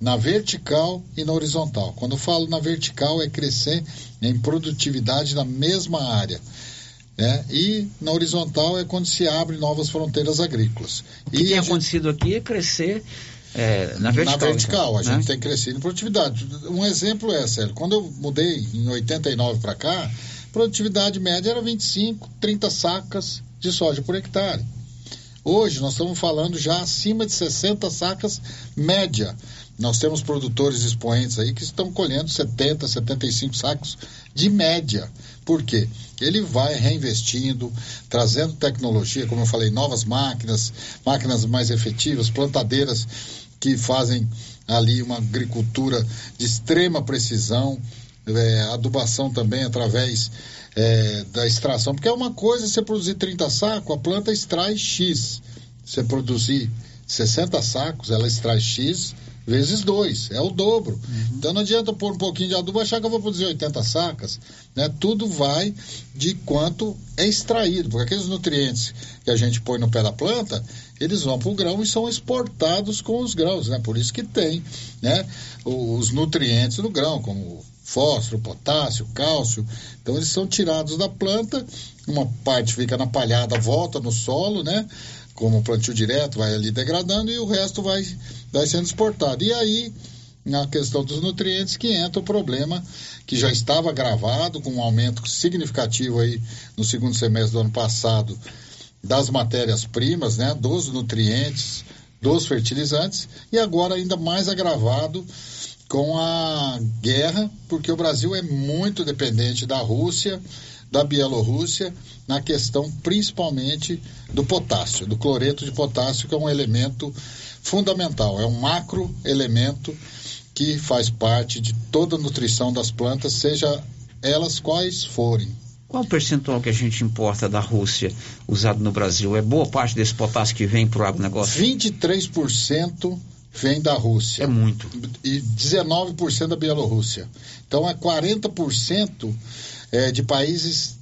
na vertical e na horizontal. Quando eu falo na vertical, é crescer em produtividade na mesma área. Né? E na horizontal é quando se abrem novas fronteiras agrícolas. O que e tem acontecido aqui é crescer é, na vertical. Na vertical, então, a né? gente tem crescido em produtividade. Um exemplo é, Sérgio, quando eu mudei em 89 para cá, produtividade média era 25, 30 sacas de soja por hectare. Hoje nós estamos falando já acima de 60 sacas média. Nós temos produtores expoentes aí que estão colhendo 70, 75 sacos de média. Por quê? Ele vai reinvestindo, trazendo tecnologia, como eu falei, novas máquinas, máquinas mais efetivas, plantadeiras que fazem ali uma agricultura de extrema precisão, é, adubação também através é, da extração, porque é uma coisa você produzir 30 sacos, a planta extrai X. Você produzir 60 sacos, ela extrai X vezes 2, é o dobro. Uhum. Então não adianta pôr um pouquinho de adubo e achar que eu vou produzir 80 sacas. Né? Tudo vai de quanto é extraído, porque aqueles nutrientes que a gente põe no pé da planta, eles vão para o grão e são exportados com os grãos, né? Por isso que tem, né? Os nutrientes do grão, como fósforo, potássio, cálcio. Então eles são tirados da planta, uma parte fica na palhada, volta no solo, né? Como plantio direto, vai ali degradando e o resto vai, vai sendo exportado. E aí, na questão dos nutrientes, que entra o problema que já estava gravado com um aumento significativo aí no segundo semestre do ano passado das matérias-primas, né? Dos nutrientes, dos fertilizantes e agora ainda mais agravado com a guerra, porque o Brasil é muito dependente da Rússia, da Bielorrússia, na questão principalmente do potássio, do cloreto de potássio, que é um elemento fundamental, é um macro elemento que faz parte de toda a nutrição das plantas, seja elas quais forem. Qual o percentual que a gente importa da Rússia usado no Brasil? É boa parte desse potássio que vem para o agronegócio? 23% vem da Rússia. É muito. E 19% da Bielorrússia. Então é 40% é, de países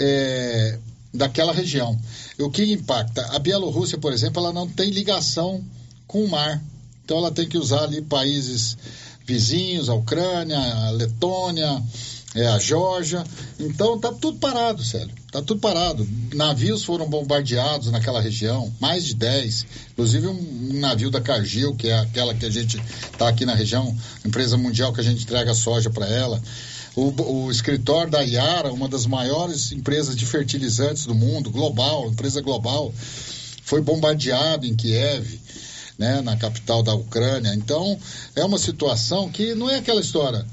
é, daquela região. O que impacta? A Bielorrússia, por exemplo, ela não tem ligação com o mar. Então ela tem que usar ali países vizinhos, a Ucrânia, a Letônia, é, a Georgia. Então tá tudo parado, sério. Tá tudo parado. Navios foram bombardeados naquela região, mais de 10. Inclusive um navio da Cargill, que é aquela que a gente tá aqui na região, empresa mundial que a gente entrega soja para ela. O, o, escritório da Iara, uma das maiores empresas de fertilizantes do mundo, global, empresa global, foi bombardeado em Kiev. Né, na capital da Ucrânia. Então, é uma situação que não é aquela história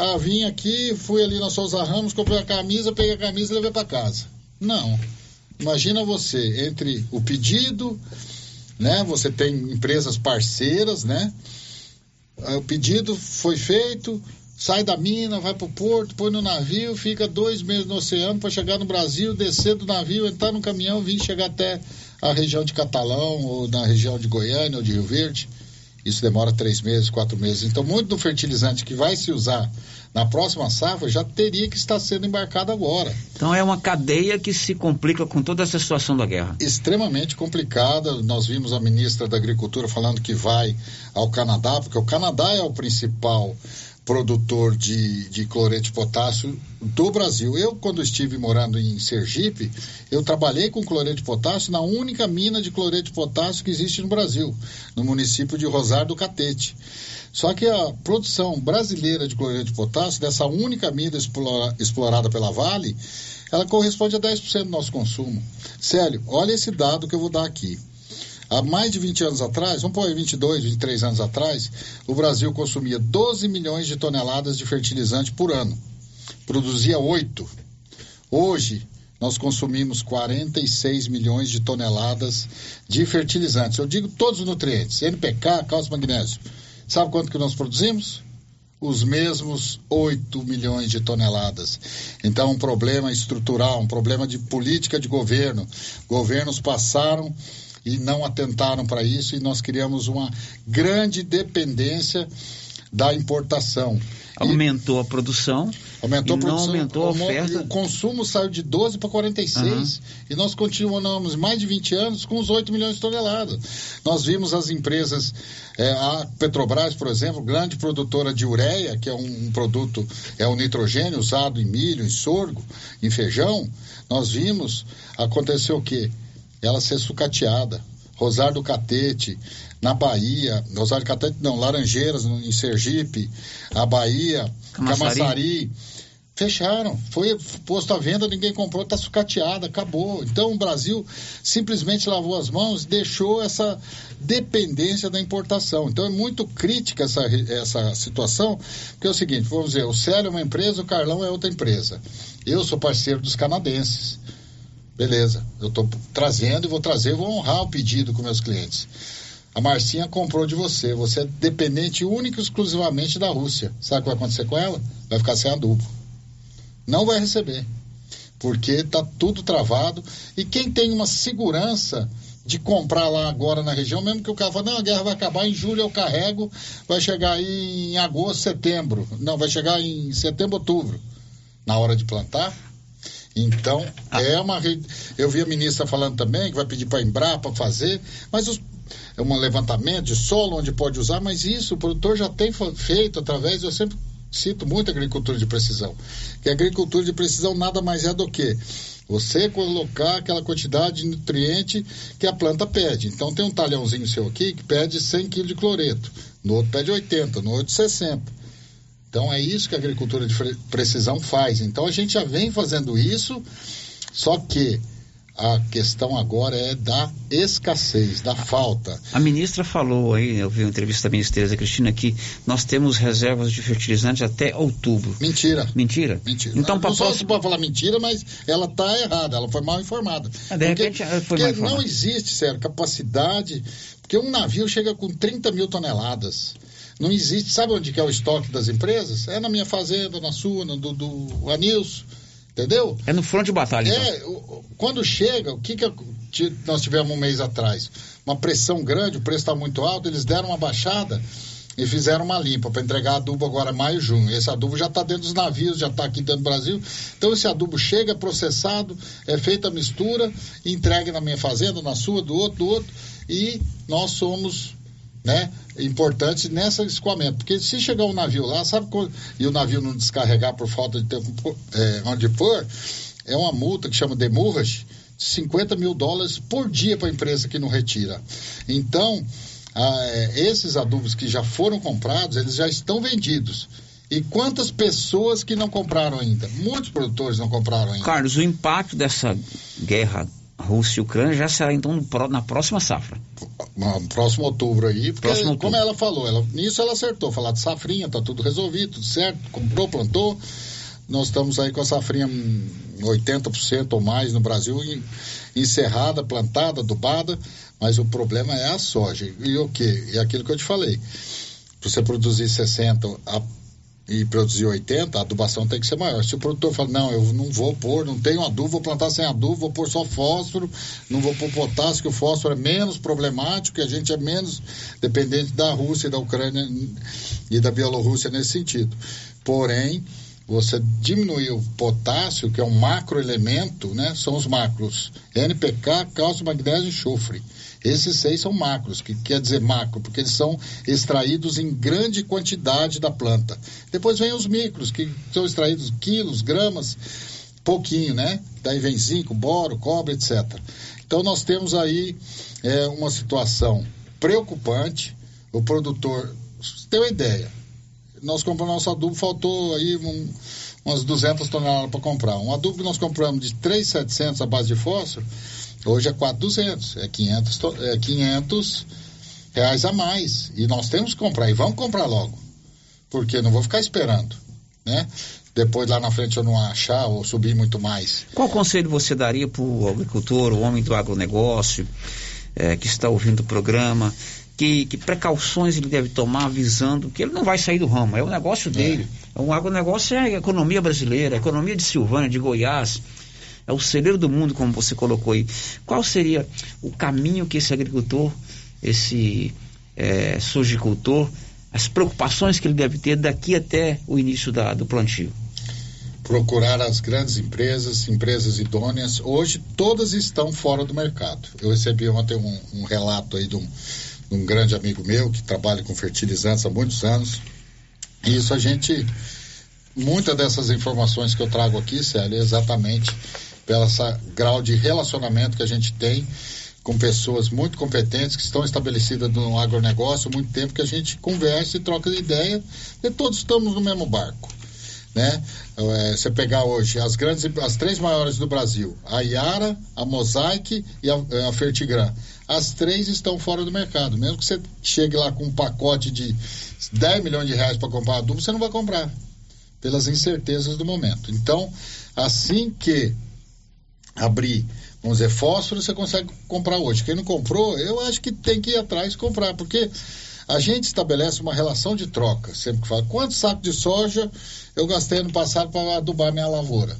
ah, vim aqui, fui ali na Souza Ramos, comprei a camisa, peguei a camisa e levei para casa. Não. Imagina você, entre o pedido, né? Você tem empresas parceiras, né? O pedido foi feito, sai da mina, vai para o porto, põe no navio, fica dois meses no oceano para chegar no Brasil, descer do navio, entrar no caminhão, vir chegar até a região de Catalão ou na região de Goiânia ou de Rio Verde. Isso demora três meses, quatro meses. Então, muito do fertilizante que vai se usar na próxima safra já teria que estar sendo embarcado agora. Então, é uma cadeia que se complica com toda essa situação da guerra. Extremamente complicada. Nós vimos a ministra da Agricultura falando que vai ao Canadá, porque o Canadá é o principal produtor de, de cloreto de potássio do Brasil. Eu, quando estive morando em Sergipe, eu trabalhei com cloreto de potássio na única mina de cloreto de potássio que existe no Brasil, no município de Rosário do Catete. Só que a produção brasileira de cloreto de potássio, dessa única mina explora, explorada pela Vale, ela corresponde a 10% do nosso consumo. Célio, olha esse dado que eu vou dar aqui. Há mais de 20 anos atrás, vamos pôr aí 22, 23 anos atrás, o Brasil consumia 12 milhões de toneladas de fertilizante por ano. Produzia 8. Hoje, nós consumimos 46 milhões de toneladas de fertilizantes. Eu digo todos os nutrientes, NPK, cálcio, magnésio. Sabe quanto que nós produzimos? os mesmos 8 milhões de toneladas. Então, um problema estrutural, um problema de política de governo. Governos passaram e não atentaram para isso e nós criamos uma grande dependência da importação. Aumentou a produção. Aumentou a e produção. Não aumentou a oferta. O consumo saiu de 12 para 46. E nós continuamos mais de 20 anos com os 8 milhões de toneladas. Nós vimos as empresas, eh, a Petrobras, por exemplo, grande produtora de ureia, que é um, um produto, é o nitrogênio usado em milho, em sorgo, em feijão. Nós vimos, aconteceu o quê? Ela ser sucateada. Rosário do Catete, na Bahia, Rosário do Catete não, Laranjeiras em Sergipe, a Bahia, Camaçari. Camaçari, fecharam, foi posto à venda, ninguém comprou, está sucateada, acabou. Então o Brasil simplesmente lavou as mãos e deixou essa dependência da importação. Então é muito crítica essa, essa situação, porque é o seguinte, vamos dizer, o Célio é uma empresa, o Carlão é outra empresa. Eu sou parceiro dos canadenses. Beleza, eu estou trazendo e vou trazer, vou honrar o pedido com meus clientes. A Marcinha comprou de você, você é dependente única e exclusivamente da Rússia. Sabe o que vai acontecer com ela? Vai ficar sem adubo. Não vai receber, porque está tudo travado. E quem tem uma segurança de comprar lá agora na região, mesmo que o cara fale, não, a guerra vai acabar em julho, eu carrego, vai chegar aí em agosto, setembro. Não, vai chegar em setembro, outubro. Na hora de plantar, então, é uma. Eu vi a ministra falando também que vai pedir para a Embrapa fazer, mas os- é um levantamento de solo onde pode usar, mas isso o produtor já tem feito através, eu sempre cito muito a agricultura de precisão. Que a agricultura de precisão nada mais é do que você colocar aquela quantidade de nutriente que a planta pede. Então tem um talhãozinho seu aqui que pede 100 kg de cloreto, no outro pede 80, no outro 60. Então é isso que a agricultura de precisão faz. Então a gente já vem fazendo isso, só que a questão agora é da escassez, da falta. A ministra falou aí, eu vi uma entrevista da ministra Tereza Cristina, que nós temos reservas de fertilizantes até outubro. Mentira. Mentira? Mentira. Então, não, para não só próxima. se pode falar mentira, mas ela está errada, ela foi mal informada. Ah, de Porque- repente, ela foi mal informada. não existe, sério, capacidade. Porque um navio chega com 30 mil toneladas. Não existe. Sabe onde que é o estoque das empresas? É na minha fazenda, na sua, no, do, do Anilson. Entendeu? É no front de batalha, então. É, o- o- quando chega, o que, que nós tivemos um mês atrás? Uma pressão grande, o preço está muito alto, eles deram uma baixada e fizeram uma limpa para entregar adubo agora maio, junho. Esse adubo já está dentro dos navios, já está aqui dentro do Brasil. Então esse adubo chega, é processado, é feita a mistura, entregue na minha fazenda, na sua, do outro, do outro, e nós somos né, importantes nesse escoamento. Porque se chegar um navio lá, sabe e o navio não descarregar por falta de ter é, onde pôr, é uma multa que chama demurrage, de 50 mil dólares por dia para a empresa que não retira. Então, ah, é, esses adubos que já foram comprados, eles já estão vendidos. E quantas pessoas que não compraram ainda? Muitos produtores não compraram ainda. Carlos, o impacto dessa guerra Rússia e Ucrânia já será então na próxima safra. No próximo outubro aí, porque Próximo como ela falou, ela, nisso ela acertou, falar de safrinha, tá tudo resolvido, tudo certo, comprou, plantou. Nós estamos aí com a safrinha hum, 80% ou mais no Brasil encerrada, plantada, adubada, mas o problema é a soja. E o que? É aquilo que eu te falei. Pra você produzir 60 a- e produzir 80, a adubação tem que ser maior. Se o produtor fala, não, eu não vou pôr, não tenho adubo, vou plantar sem adubo, vou pôr só fósforo, não vou pôr potássio, que o fósforo é menos problemático, e a gente é menos dependente da Rússia e da Ucrânia e da Bielorrússia nesse sentido. Porém, você diminuir o potássio, que é um macroelemento, né? São os macros. NPK, cálcio, magnésio e enxofre. Esses seis são macros, que quer dizer macro, porque eles são extraídos em grande quantidade da planta. Depois vem os micros, que são extraídos quilos, gramas, pouquinho, né? Daí vem zinco, boro, cobre, etc. Então nós temos aí é, uma situação preocupante. O produtor, tem uma ideia, nós compramos nosso adubo, faltou aí um, umas 200 toneladas para comprar. Um adubo que nós compramos de 3,700 a base de fósforo, hoje é 4,200, é 500, to- é 500 reais a mais. E nós temos que comprar, e vamos comprar logo, porque não vou ficar esperando, né? Depois lá na frente eu não achar ou subir muito mais. Qual conselho você daria para o agricultor, o homem do agronegócio, eh, que está ouvindo o programa, que, que precauções ele deve tomar visando que ele não vai sair do ramo, é o negócio dele. É. O agronegócio é a economia brasileira, a economia de Silvânia, de Goiás, é o celeiro do mundo, como você colocou aí. Qual seria o caminho que esse agricultor, esse é, as preocupações que ele deve ter daqui até o início da, do plantio? procurar as grandes empresas, empresas idôneas. Hoje todas estão fora do mercado. Eu recebi ontem um, um relato aí de um, de um, grande amigo meu que trabalha com fertilizantes há muitos anos. E isso a gente, muitas dessas informações que eu trago aqui, Célia, é exatamente pelo essa grau de relacionamento que a gente tem com pessoas muito competentes que estão estabelecidas no agronegócio há muito tempo que a gente conversa e troca de ideia e todos estamos no mesmo barco né? É, você pegar hoje as grandes, as três maiores do Brasil, a Iara, a Mosaic e a, a Fertigran. As três estão fora do mercado. Mesmo que você chegue lá com um pacote de 10 milhões de reais para comprar adubo, você não vai comprar. Pelas incertezas do momento. Então, assim que abrir, vamos dizer, fósforo, você consegue comprar hoje. Quem não comprou, eu acho que tem que ir atrás comprar, porque a gente estabelece uma relação de troca. Sempre que fala, quantos sacos de soja eu gastei ano passado para adubar minha lavoura?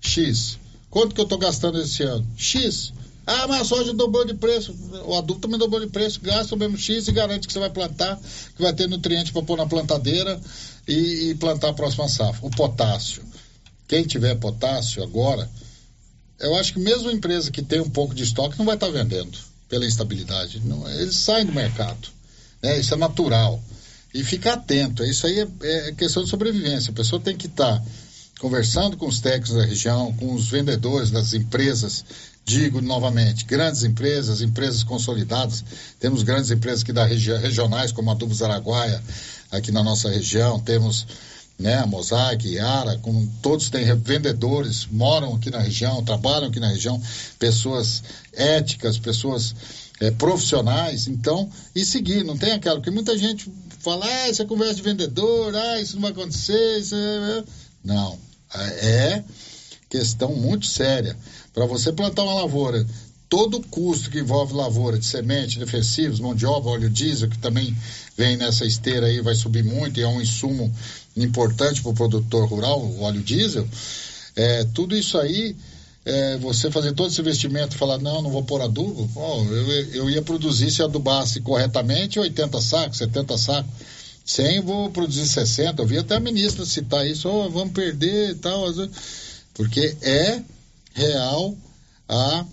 X. Quanto que eu estou gastando esse ano? X. Ah, mas a soja dobrou de preço. O adubo também dobrou de preço. Gasta o mesmo X e garante que você vai plantar, que vai ter nutriente para pôr na plantadeira e, e, plantar a próxima safra. O potássio. Quem tiver potássio agora, eu acho que mesmo empresa que tem um pouco de estoque não vai estar vendendo pela instabilidade. Não, eles saem do mercado. Né? Isso é natural. E ficar atento. Isso aí é, é questão de sobrevivência. A pessoa tem que estar conversando com os técnicos da região, com os vendedores das empresas. Digo novamente, grandes empresas, empresas consolidadas. Temos grandes empresas aqui da região, regionais, como a Dubos Araguaia, aqui na nossa região. Temos né, a Mosaic, Yara, com, todos têm vendedores, moram aqui na região, trabalham aqui na região, pessoas éticas, pessoas é, profissionais, então, e seguir, não tem aquela, porque muita gente fala, ah, isso é conversa de vendedor, ah, isso não vai acontecer, isso é... é. Não, é questão muito séria. Para você plantar uma lavoura, todo o custo que envolve lavoura de semente, defensivos, mão de obra, óleo diesel, que também vem nessa esteira aí, vai subir muito e é um insumo importante para o produtor rural, o óleo diesel, é, tudo isso aí é, você fazer todo esse investimento e falar, não, não vou pôr adubo, oh, eu, eu ia produzir se adubasse corretamente 80 sacos, 70 sacos. 100 vou produzir 60. Eu vi até a ministra citar isso, oh, vamos perder e tal. Porque é real a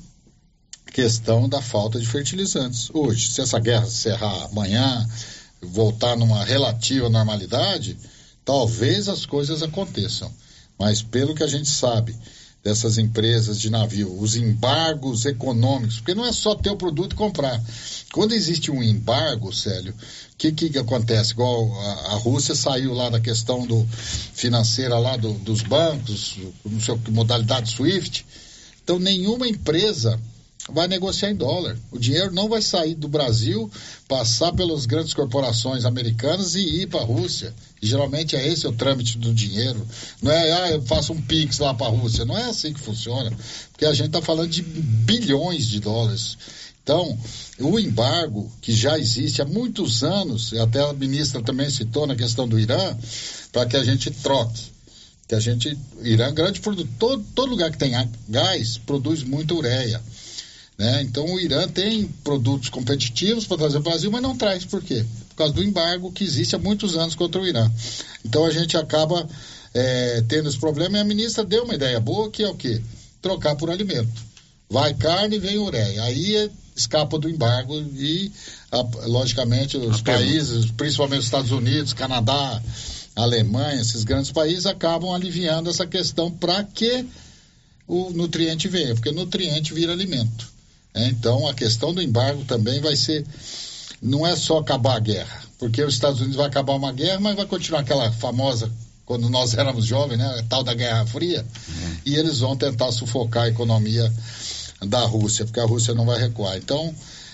questão da falta de fertilizantes. Hoje, se essa guerra encerrar amanhã, voltar numa relativa normalidade, talvez as coisas aconteçam. Mas pelo que a gente sabe, dessas empresas de navio, os embargos econômicos, porque não é só ter o produto e comprar. Quando existe um embargo, Célio, o que, que, acontece? Igual a, a, Rússia saiu lá da questão do financeira lá do, dos bancos, não sei modalidade SWIFT. Então nenhuma empresa vai negociar em dólar. O dinheiro não vai sair do Brasil, passar pelas grandes corporações americanas e ir para a Rússia. E geralmente é esse o trâmite do dinheiro. Não é, ah, eu faço um PIX lá para a Rússia. Não é assim que funciona. Porque a gente está falando de bilhões de dólares. Então, o embargo que já existe há muitos anos, até a ministra também citou na questão do Irã, para que a gente troque. Que a gente, Irã, grande produtor, todo, todo lugar que tem gás produz muita ureia. Né? Então o Irã tem produtos competitivos para trazer para o Brasil, mas não traz. Por quê? Por causa do embargo que existe há muitos anos contra o Irã. Então a gente acaba é, tendo esse problema e a ministra deu uma ideia boa que é o quê? Trocar por alimento. Vai carne, vem ureia. Aí é, escapa do embargo e, a, logicamente, os países, principalmente os Estados Unidos, Canadá, Alemanha, esses grandes países acabam aliviando essa questão para que o nutriente venha, porque nutriente vira alimento. É, então a questão do embargo também vai ser. Não é só acabar a guerra, porque os Estados Unidos vai acabar uma guerra, mas vai continuar aquela famosa, quando nós éramos jovens, né? Tal da Guerra Fria, uhum. e eles vão tentar sufocar a economia da Rússia, porque a Rússia não vai recuar. Então,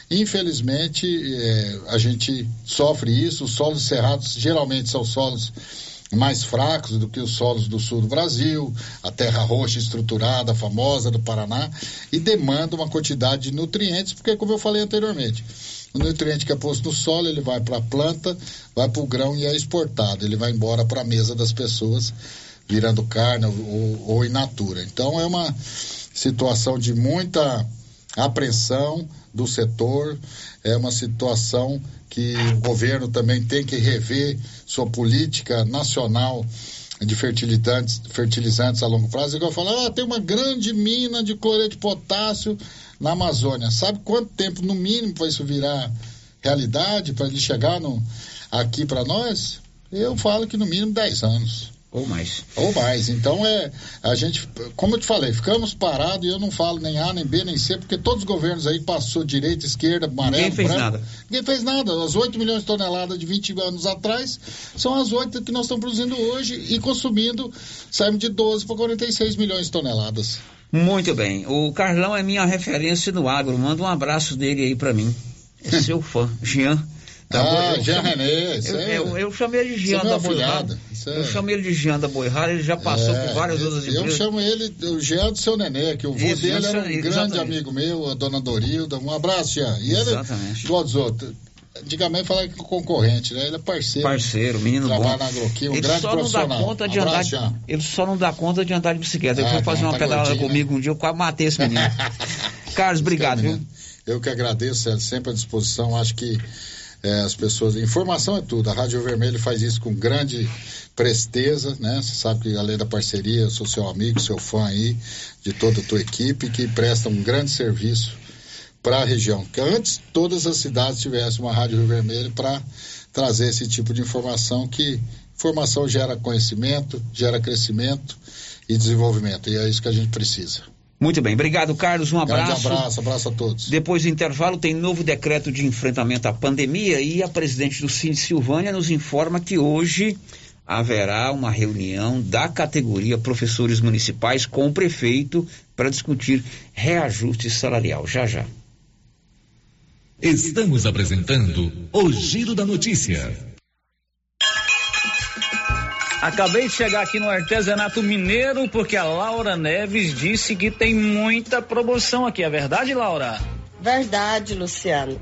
infelizmente, é, a gente sofre isso. Os solos cerrados geralmente são solos mais fracos do que os solos do sul do Brasil, a terra roxa estruturada, famosa do Paraná, e demanda uma quantidade de nutrientes, porque, como eu falei anteriormente, o nutriente que é posto no solo, ele vai para a planta, vai para o grão e é exportado. Ele vai embora para a mesa das pessoas, virando carne ou, ou in natura. Então, é uma situação de muita apreensão do setor, é uma situação que o governo também tem que rever sua política nacional de fertilizantes, fertilizantes a longo prazo. Igual falar, ah, tem uma grande mina de cloreto de potássio na Amazônia. Sabe quanto tempo, no mínimo, para isso virar realidade, para ele chegar no, aqui para nós? Eu falo que no mínimo 10 anos. Ou mais. Ou mais. Então é. A gente, como eu te falei, ficamos parados e eu não falo nem A, nem B, nem C, porque todos os governos aí passou direita, esquerda, amarelo. Ninguém fez branco, nada. Ninguém fez nada. As 8 milhões de toneladas de 20 anos atrás são as 8 que nós estamos produzindo hoje e consumindo, saímos de 12 para 46 milhões de toneladas. Muito bem. O Carlão é minha referência no agro. Manda um abraço dele aí para mim. É seu fã, Jean. Ah, Boi- eu Jean René, eu, é- eu, eu chamei ele de Jean é meu da isso é- Eu chamei ele de Jean da Boirrada, ele já passou É, por várias eu- outras Eu empresas. chamo ele o Jean do seu nenê, que o vô dele Jean era um grande exatamente. amigo meu, a dona Dorilda. Um abraço, Jean. E ele, Exatamente. igual dos outros. Antigamente falava que concorrente, né? Ele é parceiro. Parceiro, menino Trabalha bom. na Agroquim, um ele grande só não dá conta de andar. Jean. Ele só não dá conta de andar de bicicleta. Ele Ah, foi fazer não, uma tá pedalada gordinho, comigo um dia, eu quase matei esse menino. *laughs* Carlos, obrigado, viu? Eu que agradeço, Célio, sempre à disposição. Acho que é, as pessoas. Informação é tudo. A Rádio Vermelho faz isso com grande presteza, né? Você sabe que além da parceria, eu sou seu amigo, seu fã aí, de toda a tua equipe, que presta um grande serviço para a região. Que antes todas as cidades tivessem uma Rádio Rio Vermelho para trazer esse tipo de informação que informação gera conhecimento, gera crescimento e desenvolvimento. E é isso que a gente precisa. Muito bem, obrigado, Carlos. Um Grande abraço. abraço, abraço a todos. Depois do intervalo, tem novo decreto de enfrentamento à pandemia e a presidente do Cine Silvânia nos informa que hoje haverá uma reunião da categoria professores municipais com o prefeito para discutir reajuste salarial. Já já. Estamos apresentando o Giro da Notícia. Acabei de chegar aqui no artesanato mineiro porque a Laura Neves disse que tem muita promoção aqui. É verdade, Laura? Verdade, Luciano.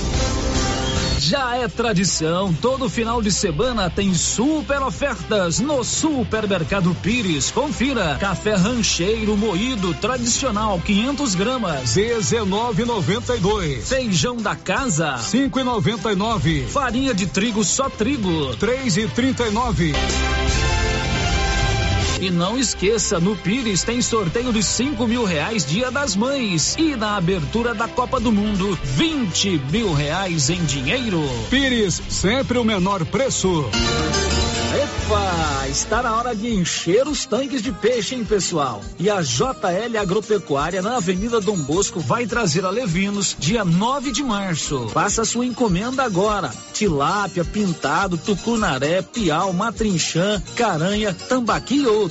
Já é tradição, todo final de semana tem super ofertas no Supermercado Pires. Confira: café rancheiro moído tradicional 500 gramas, 19,92. feijão da casa, 5,99. farinha de trigo só trigo, 3,39. E não esqueça, no Pires tem sorteio de 5 mil reais Dia das Mães. E na abertura da Copa do Mundo, 20 mil reais em dinheiro. Pires, sempre o menor preço. Epa, está na hora de encher os tanques de peixe, hein, pessoal? E a JL Agropecuária na Avenida Dom Bosco vai trazer a Levinos dia 9 de março. Faça sua encomenda agora. Tilápia, pintado, tucunaré, piau, matrinchã, caranha, tambaqui e outros.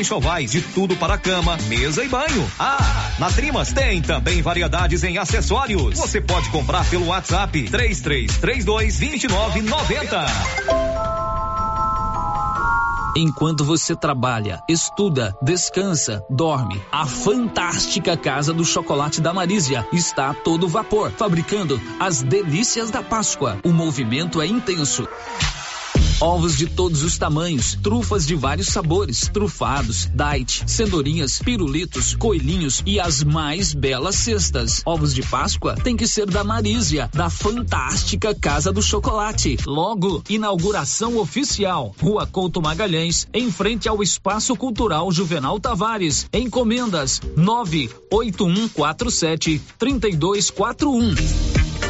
enxovais de tudo para cama, mesa e banho. Ah, na Trimas tem também variedades em acessórios. Você pode comprar pelo WhatsApp 3332 2990. Enquanto você trabalha, estuda, descansa, dorme, a fantástica Casa do Chocolate da Marísia está a todo vapor, fabricando as delícias da Páscoa. O movimento é intenso. Ovos de todos os tamanhos, trufas de vários sabores, trufados, diet, cenourinhas, pirulitos, coelhinhos e as mais belas cestas. Ovos de Páscoa tem que ser da Marísia, da fantástica Casa do Chocolate. Logo, inauguração oficial. Rua Couto Magalhães, em frente ao Espaço Cultural Juvenal Tavares. Encomendas 98147 3241.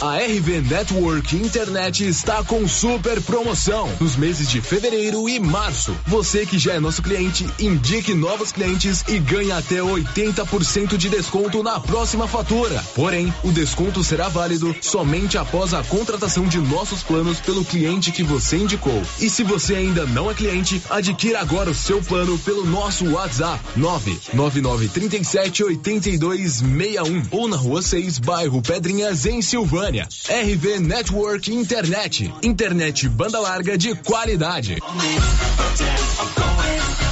A RV Network Internet está com super promoção nos meses de fevereiro e março. Você que já é nosso cliente, indique novos clientes e ganhe até 80% de desconto na próxima fatura. Porém, o desconto será válido somente após a contratação de nossos planos pelo cliente que você indicou. E se você ainda não é cliente, adquira agora o seu plano pelo nosso WhatsApp 99937 8261 ou na rua 6, bairro Pedrinhas, em Silvânia. RV Network Internet. Internet banda larga de qualidade.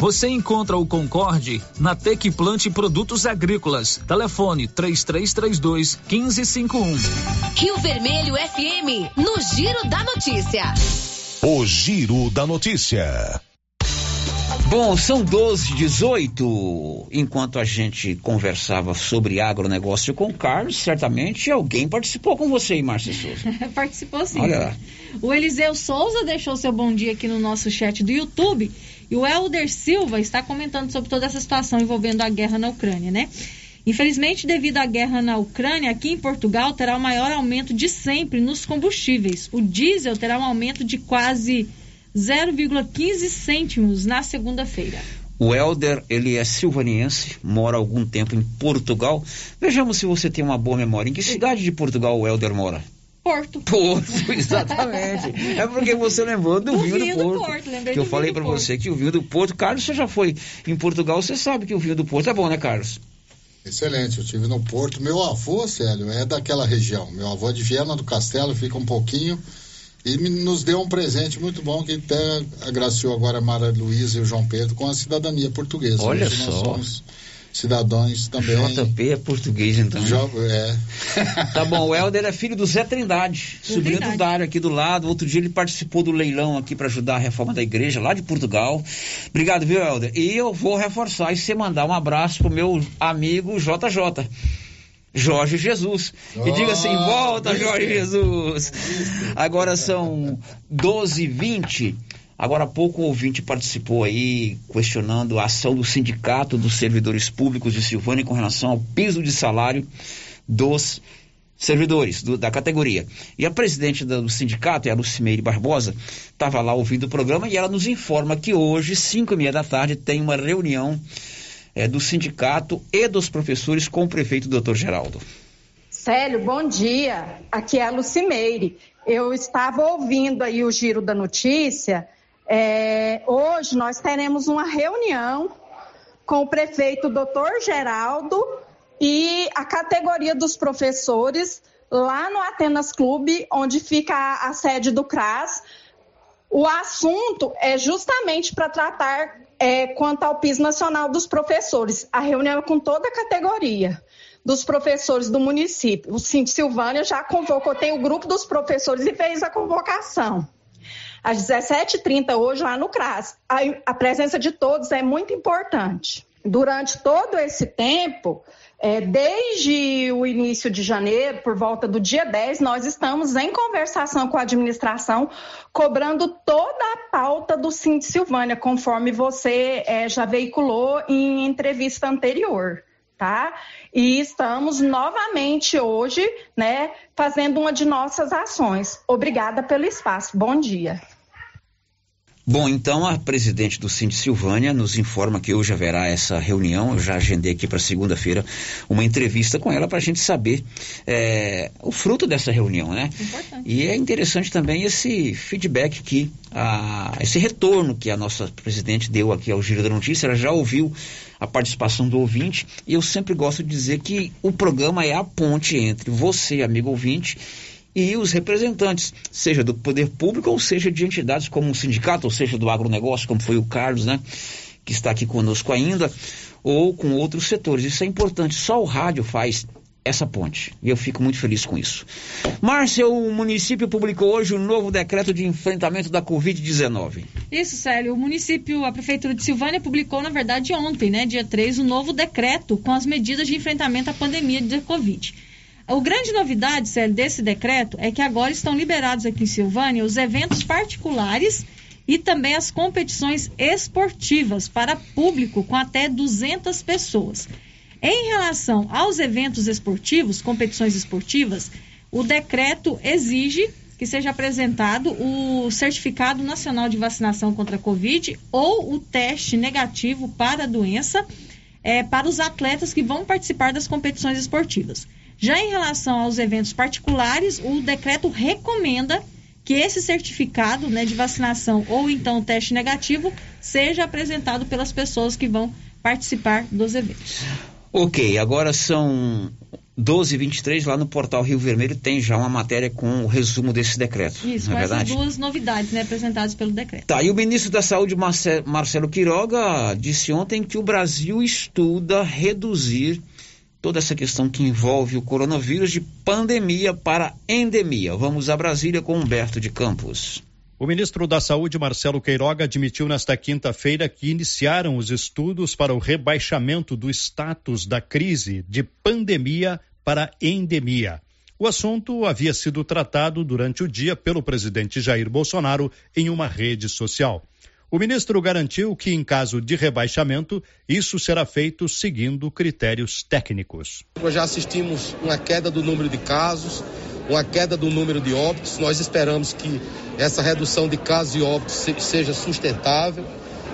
Você encontra o Concorde na Tec Plante Produtos Agrícolas. Telefone 3332 1551. Rio Vermelho FM, no Giro da Notícia. O Giro da Notícia. Bom, são 12 18. Enquanto a gente conversava sobre agronegócio com o Carlos, certamente alguém participou com você aí, Márcia Souza. *laughs* participou sim. Olha lá. O Eliseu Souza deixou seu bom dia aqui no nosso chat do YouTube. E o Helder Silva está comentando sobre toda essa situação envolvendo a guerra na Ucrânia, né? Infelizmente, devido à guerra na Ucrânia, aqui em Portugal terá o maior aumento de sempre nos combustíveis. O diesel terá um aumento de quase 0,15 cêntimos na segunda-feira. O Helder, ele é silvaniense, mora algum tempo em Portugal. Vejamos se você tem uma boa memória. Em que cidade de Portugal o Helder mora? Porto. *laughs* Porto, exatamente. é porque você lembrou do, Do vinho, vinho do do Porto. Porto, lembrei que eu do falei do para você que o vinho do Porto, Carlos, você já foi em Portugal, você sabe que o vinho do Porto é bom, né, Carlos? Excelente, eu tive no Porto. Meu avô, Célio, é daquela região. Meu avô é de Viana do Castelo, fica um pouquinho. E me- nos deu um presente muito bom que até agraciou agora a Mara Luísa e o João Pedro com a cidadania portuguesa. Olha Hoje nós só. somos cidadãos também. JP é português, então. Jo- é. *laughs* Tá bom, o Helder é filho do Zé Trindade, sobrinho Trindade. do Dário aqui do lado. Outro dia ele participou do leilão aqui para ajudar a reforma da igreja lá de Portugal. Obrigado, viu, Helder? E eu vou reforçar e você mandar um abraço pro meu amigo JJ. Jorge Jesus. E diga assim: volta, Jorge Jesus. Agora são 12h20. Agora há pouco o ouvinte participou aí questionando a ação do Sindicato dos Servidores Públicos de Silvânia com relação ao piso de salário dos servidores do- da categoria. E a presidente do sindicato, é a Lucimeire Barbosa, estava lá ouvindo o programa e ela nos informa que hoje, 5 e meia da tarde, tem uma reunião eh, do sindicato e dos professores com o prefeito doutor Geraldo. Célio, bom dia. Aqui é a Lucimeire. Eu estava ouvindo aí o giro da notícia. É, hoje nós teremos uma reunião com o prefeito doutor Geraldo e a categoria dos professores lá no Atenas Clube, onde fica a, a sede do CRAS. O assunto é justamente para tratar é, quanto ao piso nacional dos professores. A reunião é com toda a categoria dos professores do município. O Cinti Silvânia já convocou, tem o grupo dos professores e fez a convocação. Às 17h30 hoje lá no CRAS. A, a presença de todos é muito importante. Durante todo esse tempo, é, desde o início de janeiro, por volta do dia 10, nós estamos em conversação com a administração, cobrando toda a pauta do Cinti Silvânia, conforme você é, já veiculou em entrevista anterior. Tá? E estamos novamente hoje, né, fazendo uma de nossas ações. Obrigada pelo espaço. Bom dia. Bom, então a presidente do Cinti Silvânia nos informa que hoje haverá essa reunião. Eu já agendei aqui para segunda-feira uma entrevista com ela para a gente saber é, o fruto dessa reunião, né? E é interessante também esse feedback que, a, esse retorno que a nossa presidente deu aqui ao Giro da Notícia. Ela já ouviu a participação do ouvinte e eu sempre gosto de dizer que o programa é a ponte entre você, amigo ouvinte, e os representantes, seja do poder público ou seja de entidades como o sindicato, ou seja do agronegócio, como foi o Carlos, né, que está aqui conosco ainda, ou com outros setores. Isso é importante. Só o rádio faz essa ponte. E eu fico muito feliz com isso. Márcia, o município publicou hoje o um novo decreto de enfrentamento da Covid-19. Isso, Célio. O município, a Prefeitura de Silvânia, publicou, na verdade, ontem, né, dia 3, o um novo decreto com as medidas de enfrentamento à pandemia de Covid. O grande novidade, Célio, desse decreto é que agora estão liberados aqui em Silvânia os eventos particulares e também as competições esportivas para público com até 200 pessoas. Em relação aos eventos esportivos, competições esportivas, o decreto exige que seja apresentado o Certificado Nacional de Vacinação contra a Covid ou o teste negativo para a doença é, para os atletas que vão participar das competições esportivas. Já em relação aos eventos particulares, o decreto recomenda que esse certificado né, de vacinação ou então teste negativo seja apresentado pelas pessoas que vão participar dos eventos. Ok, agora são 12h23, lá no portal Rio Vermelho tem já uma matéria com o resumo desse decreto. Isso, é é verdade? essas duas novidades né, apresentadas pelo decreto. Tá, e o ministro da Saúde, Marce- Marcelo Quiroga, disse ontem que o Brasil estuda reduzir toda essa questão que envolve o coronavírus de pandemia para endemia. Vamos a Brasília com Humberto de Campos. O ministro da Saúde, Marcelo Queiroga, admitiu nesta quinta-feira que iniciaram os estudos para o rebaixamento do status da crise de pandemia para endemia. O assunto havia sido tratado durante o dia pelo presidente Jair Bolsonaro em uma rede social. O ministro garantiu que, em caso de rebaixamento, isso será feito seguindo critérios técnicos. Nós já assistimos uma queda do número de casos, uma queda do número de óbitos. Nós esperamos que essa redução de casos e óbitos se- seja sustentável,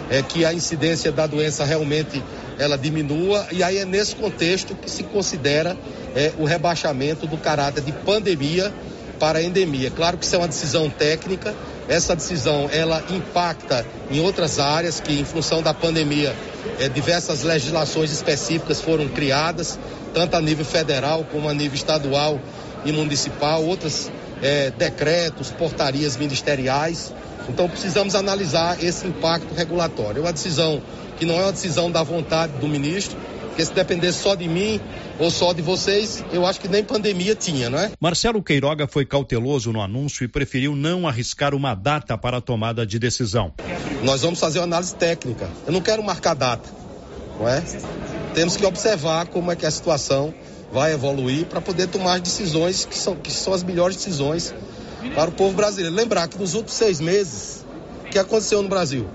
é, que a incidência da doença realmente ela diminua e aí é nesse contexto que se considera é, o rebaixamento do caráter de pandemia para endemia. Claro que isso é uma decisão técnica. Essa decisão ela impacta em outras áreas que, em função da pandemia, é, diversas legislações específicas foram criadas, tanto a nível federal como a nível estadual e municipal, outros é, decretos, portarias ministeriais. Então precisamos analisar esse impacto regulatório. É uma decisão que não é uma decisão da vontade do ministro, porque se dependesse só de mim ou só de vocês, eu acho que nem pandemia tinha, não é? Marcelo Queiroga foi cauteloso no anúncio e preferiu não arriscar uma data para a tomada de decisão. Nós vamos fazer uma análise técnica. Eu não quero marcar data, não é? Temos que observar como é que a situação vai evoluir para poder tomar as decisões que são, que são as melhores decisões para o povo brasileiro. Lembrar que nos últimos seis meses, o que aconteceu no Brasil?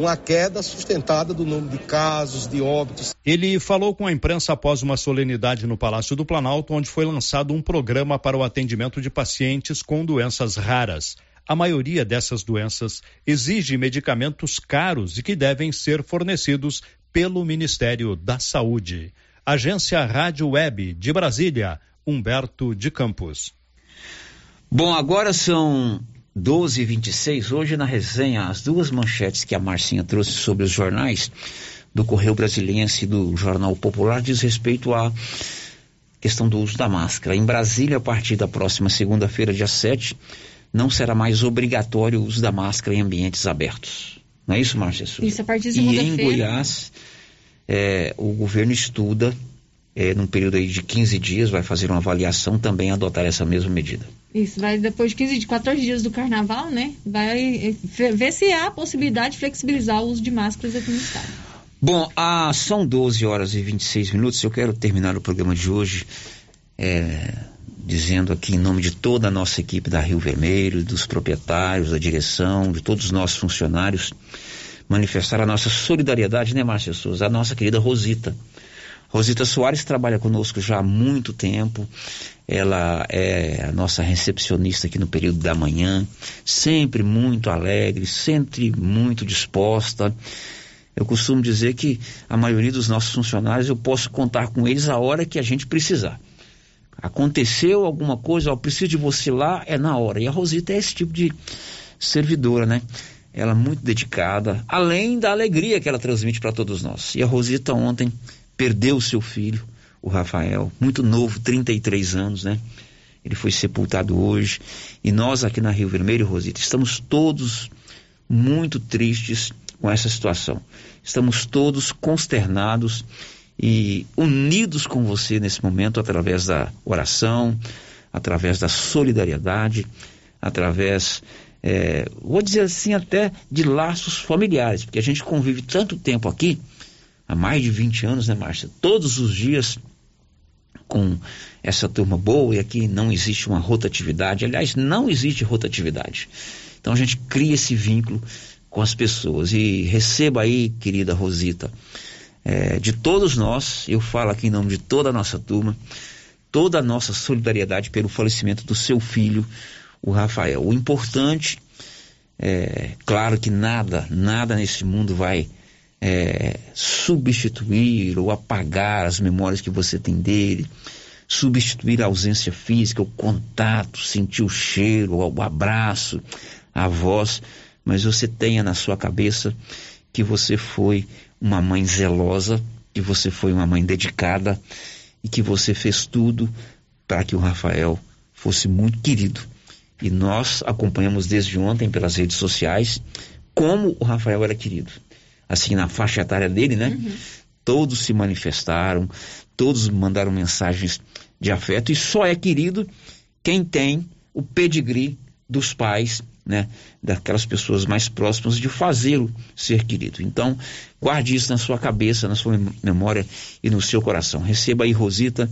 Uma queda sustentada do número de casos, de óbitos. Ele falou com a imprensa após uma solenidade no Palácio do Planalto, onde foi lançado um programa para o atendimento de pacientes com doenças raras. A maioria dessas doenças exige medicamentos caros e que devem ser fornecidos pelo Ministério da Saúde. Agência Rádio Web de Brasília, Humberto de Campos. Bom, agora são 12 e 26 Hoje na resenha, as duas manchetes que a Marcinha trouxe sobre os jornais do Correio Brasiliense e do Jornal Popular diz respeito à questão do uso da máscara. Em Brasília, a partir da próxima segunda-feira, dia 7, não será mais obrigatório o uso da máscara em ambientes abertos. Não é isso, Márcia? Isso, a partir de E em. Goiás, é, o governo estuda, é, num período aí de 15 dias, vai fazer uma avaliação também adotar essa mesma medida. Isso, vai depois de 15, de 14 dias do carnaval, né? Vai eh, ver se há a possibilidade de flexibilizar o uso de máscaras aqui no estado. Bom, ah, são 12 horas e 26 minutos. Eu quero terminar o programa de hoje é, dizendo aqui em nome de toda a nossa equipe da Rio Vermelho, dos proprietários, da direção, de todos os nossos funcionários, manifestar a nossa solidariedade, né, Márcia Souza? A nossa querida Rosita. Rosita Soares trabalha conosco já há muito tempo. Ela é a nossa recepcionista aqui no período da manhã, sempre muito alegre, sempre muito disposta. Eu costumo dizer que a maioria dos nossos funcionários eu posso contar com eles a hora que a gente precisar. Aconteceu alguma coisa, ó, preciso de você lá, é na hora. E a Rosita é esse tipo de servidora, né? Ela é muito dedicada, além da alegria que ela transmite para todos nós. E a Rosita ontem perdeu o seu filho, o Rafael, muito novo, 33 anos, né? Ele foi sepultado hoje. E nós aqui na Rio Vermelho, Rosita, estamos todos muito tristes com essa situação. Estamos todos consternados e unidos com você nesse momento através da oração, através da solidariedade, através, é, vou dizer assim, até de laços familiares, porque a gente convive tanto tempo aqui, há mais de 20 anos, né, Márcia? Todos os dias com essa turma boa e aqui não existe uma rotatividade. Aliás, não existe rotatividade. Então a gente cria esse vínculo com as pessoas. E receba aí, querida Rosita, é, de todos nós, eu falo aqui em nome de toda a nossa turma, toda a nossa solidariedade pelo falecimento do seu filho, o Rafael. O importante, é, claro que nada, nada nesse mundo vai é, substituir ou apagar as memórias que você tem dele, substituir a ausência física, o contato, sentir o cheiro, o abraço, a voz, mas você tenha na sua cabeça que você foi uma mãe zelosa, que você foi uma mãe dedicada e que você fez tudo para que o Rafael fosse muito querido. E nós acompanhamos desde ontem pelas redes sociais como o Rafael era querido. Assim, na faixa etária dele, né? Uhum. Todos se manifestaram, todos mandaram mensagens de afeto e só é querido quem tem o pedigree dos pais né, daquelas pessoas mais próximas de fazê-lo ser querido. Então, guarde isso na sua cabeça, na sua memória e no seu coração. Receba aí, Rosita,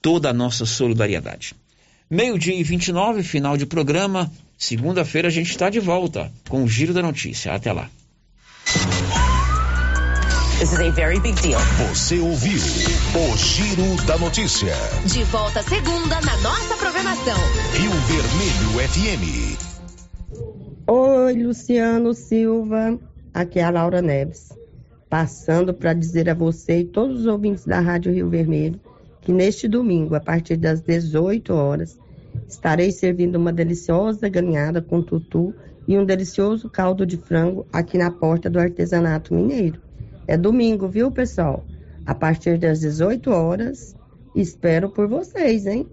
toda a nossa solidariedade. Meio-dia e 29, final de programa. Segunda-feira a gente está de volta com o Giro da Notícia. Até lá. This is a very big deal. Você ouviu o Giro da Notícia. De volta segunda na nossa programação. Rio Vermelho FM. Oi, Luciano Silva. Aqui é a Laura Neves. Passando para dizer a você e todos os ouvintes da Rádio Rio Vermelho que neste domingo, a partir das 18 horas, estarei servindo uma deliciosa galinhada com tutu e um delicioso caldo de frango aqui na porta do artesanato mineiro. É domingo, viu, pessoal? A partir das 18 horas, espero por vocês, hein?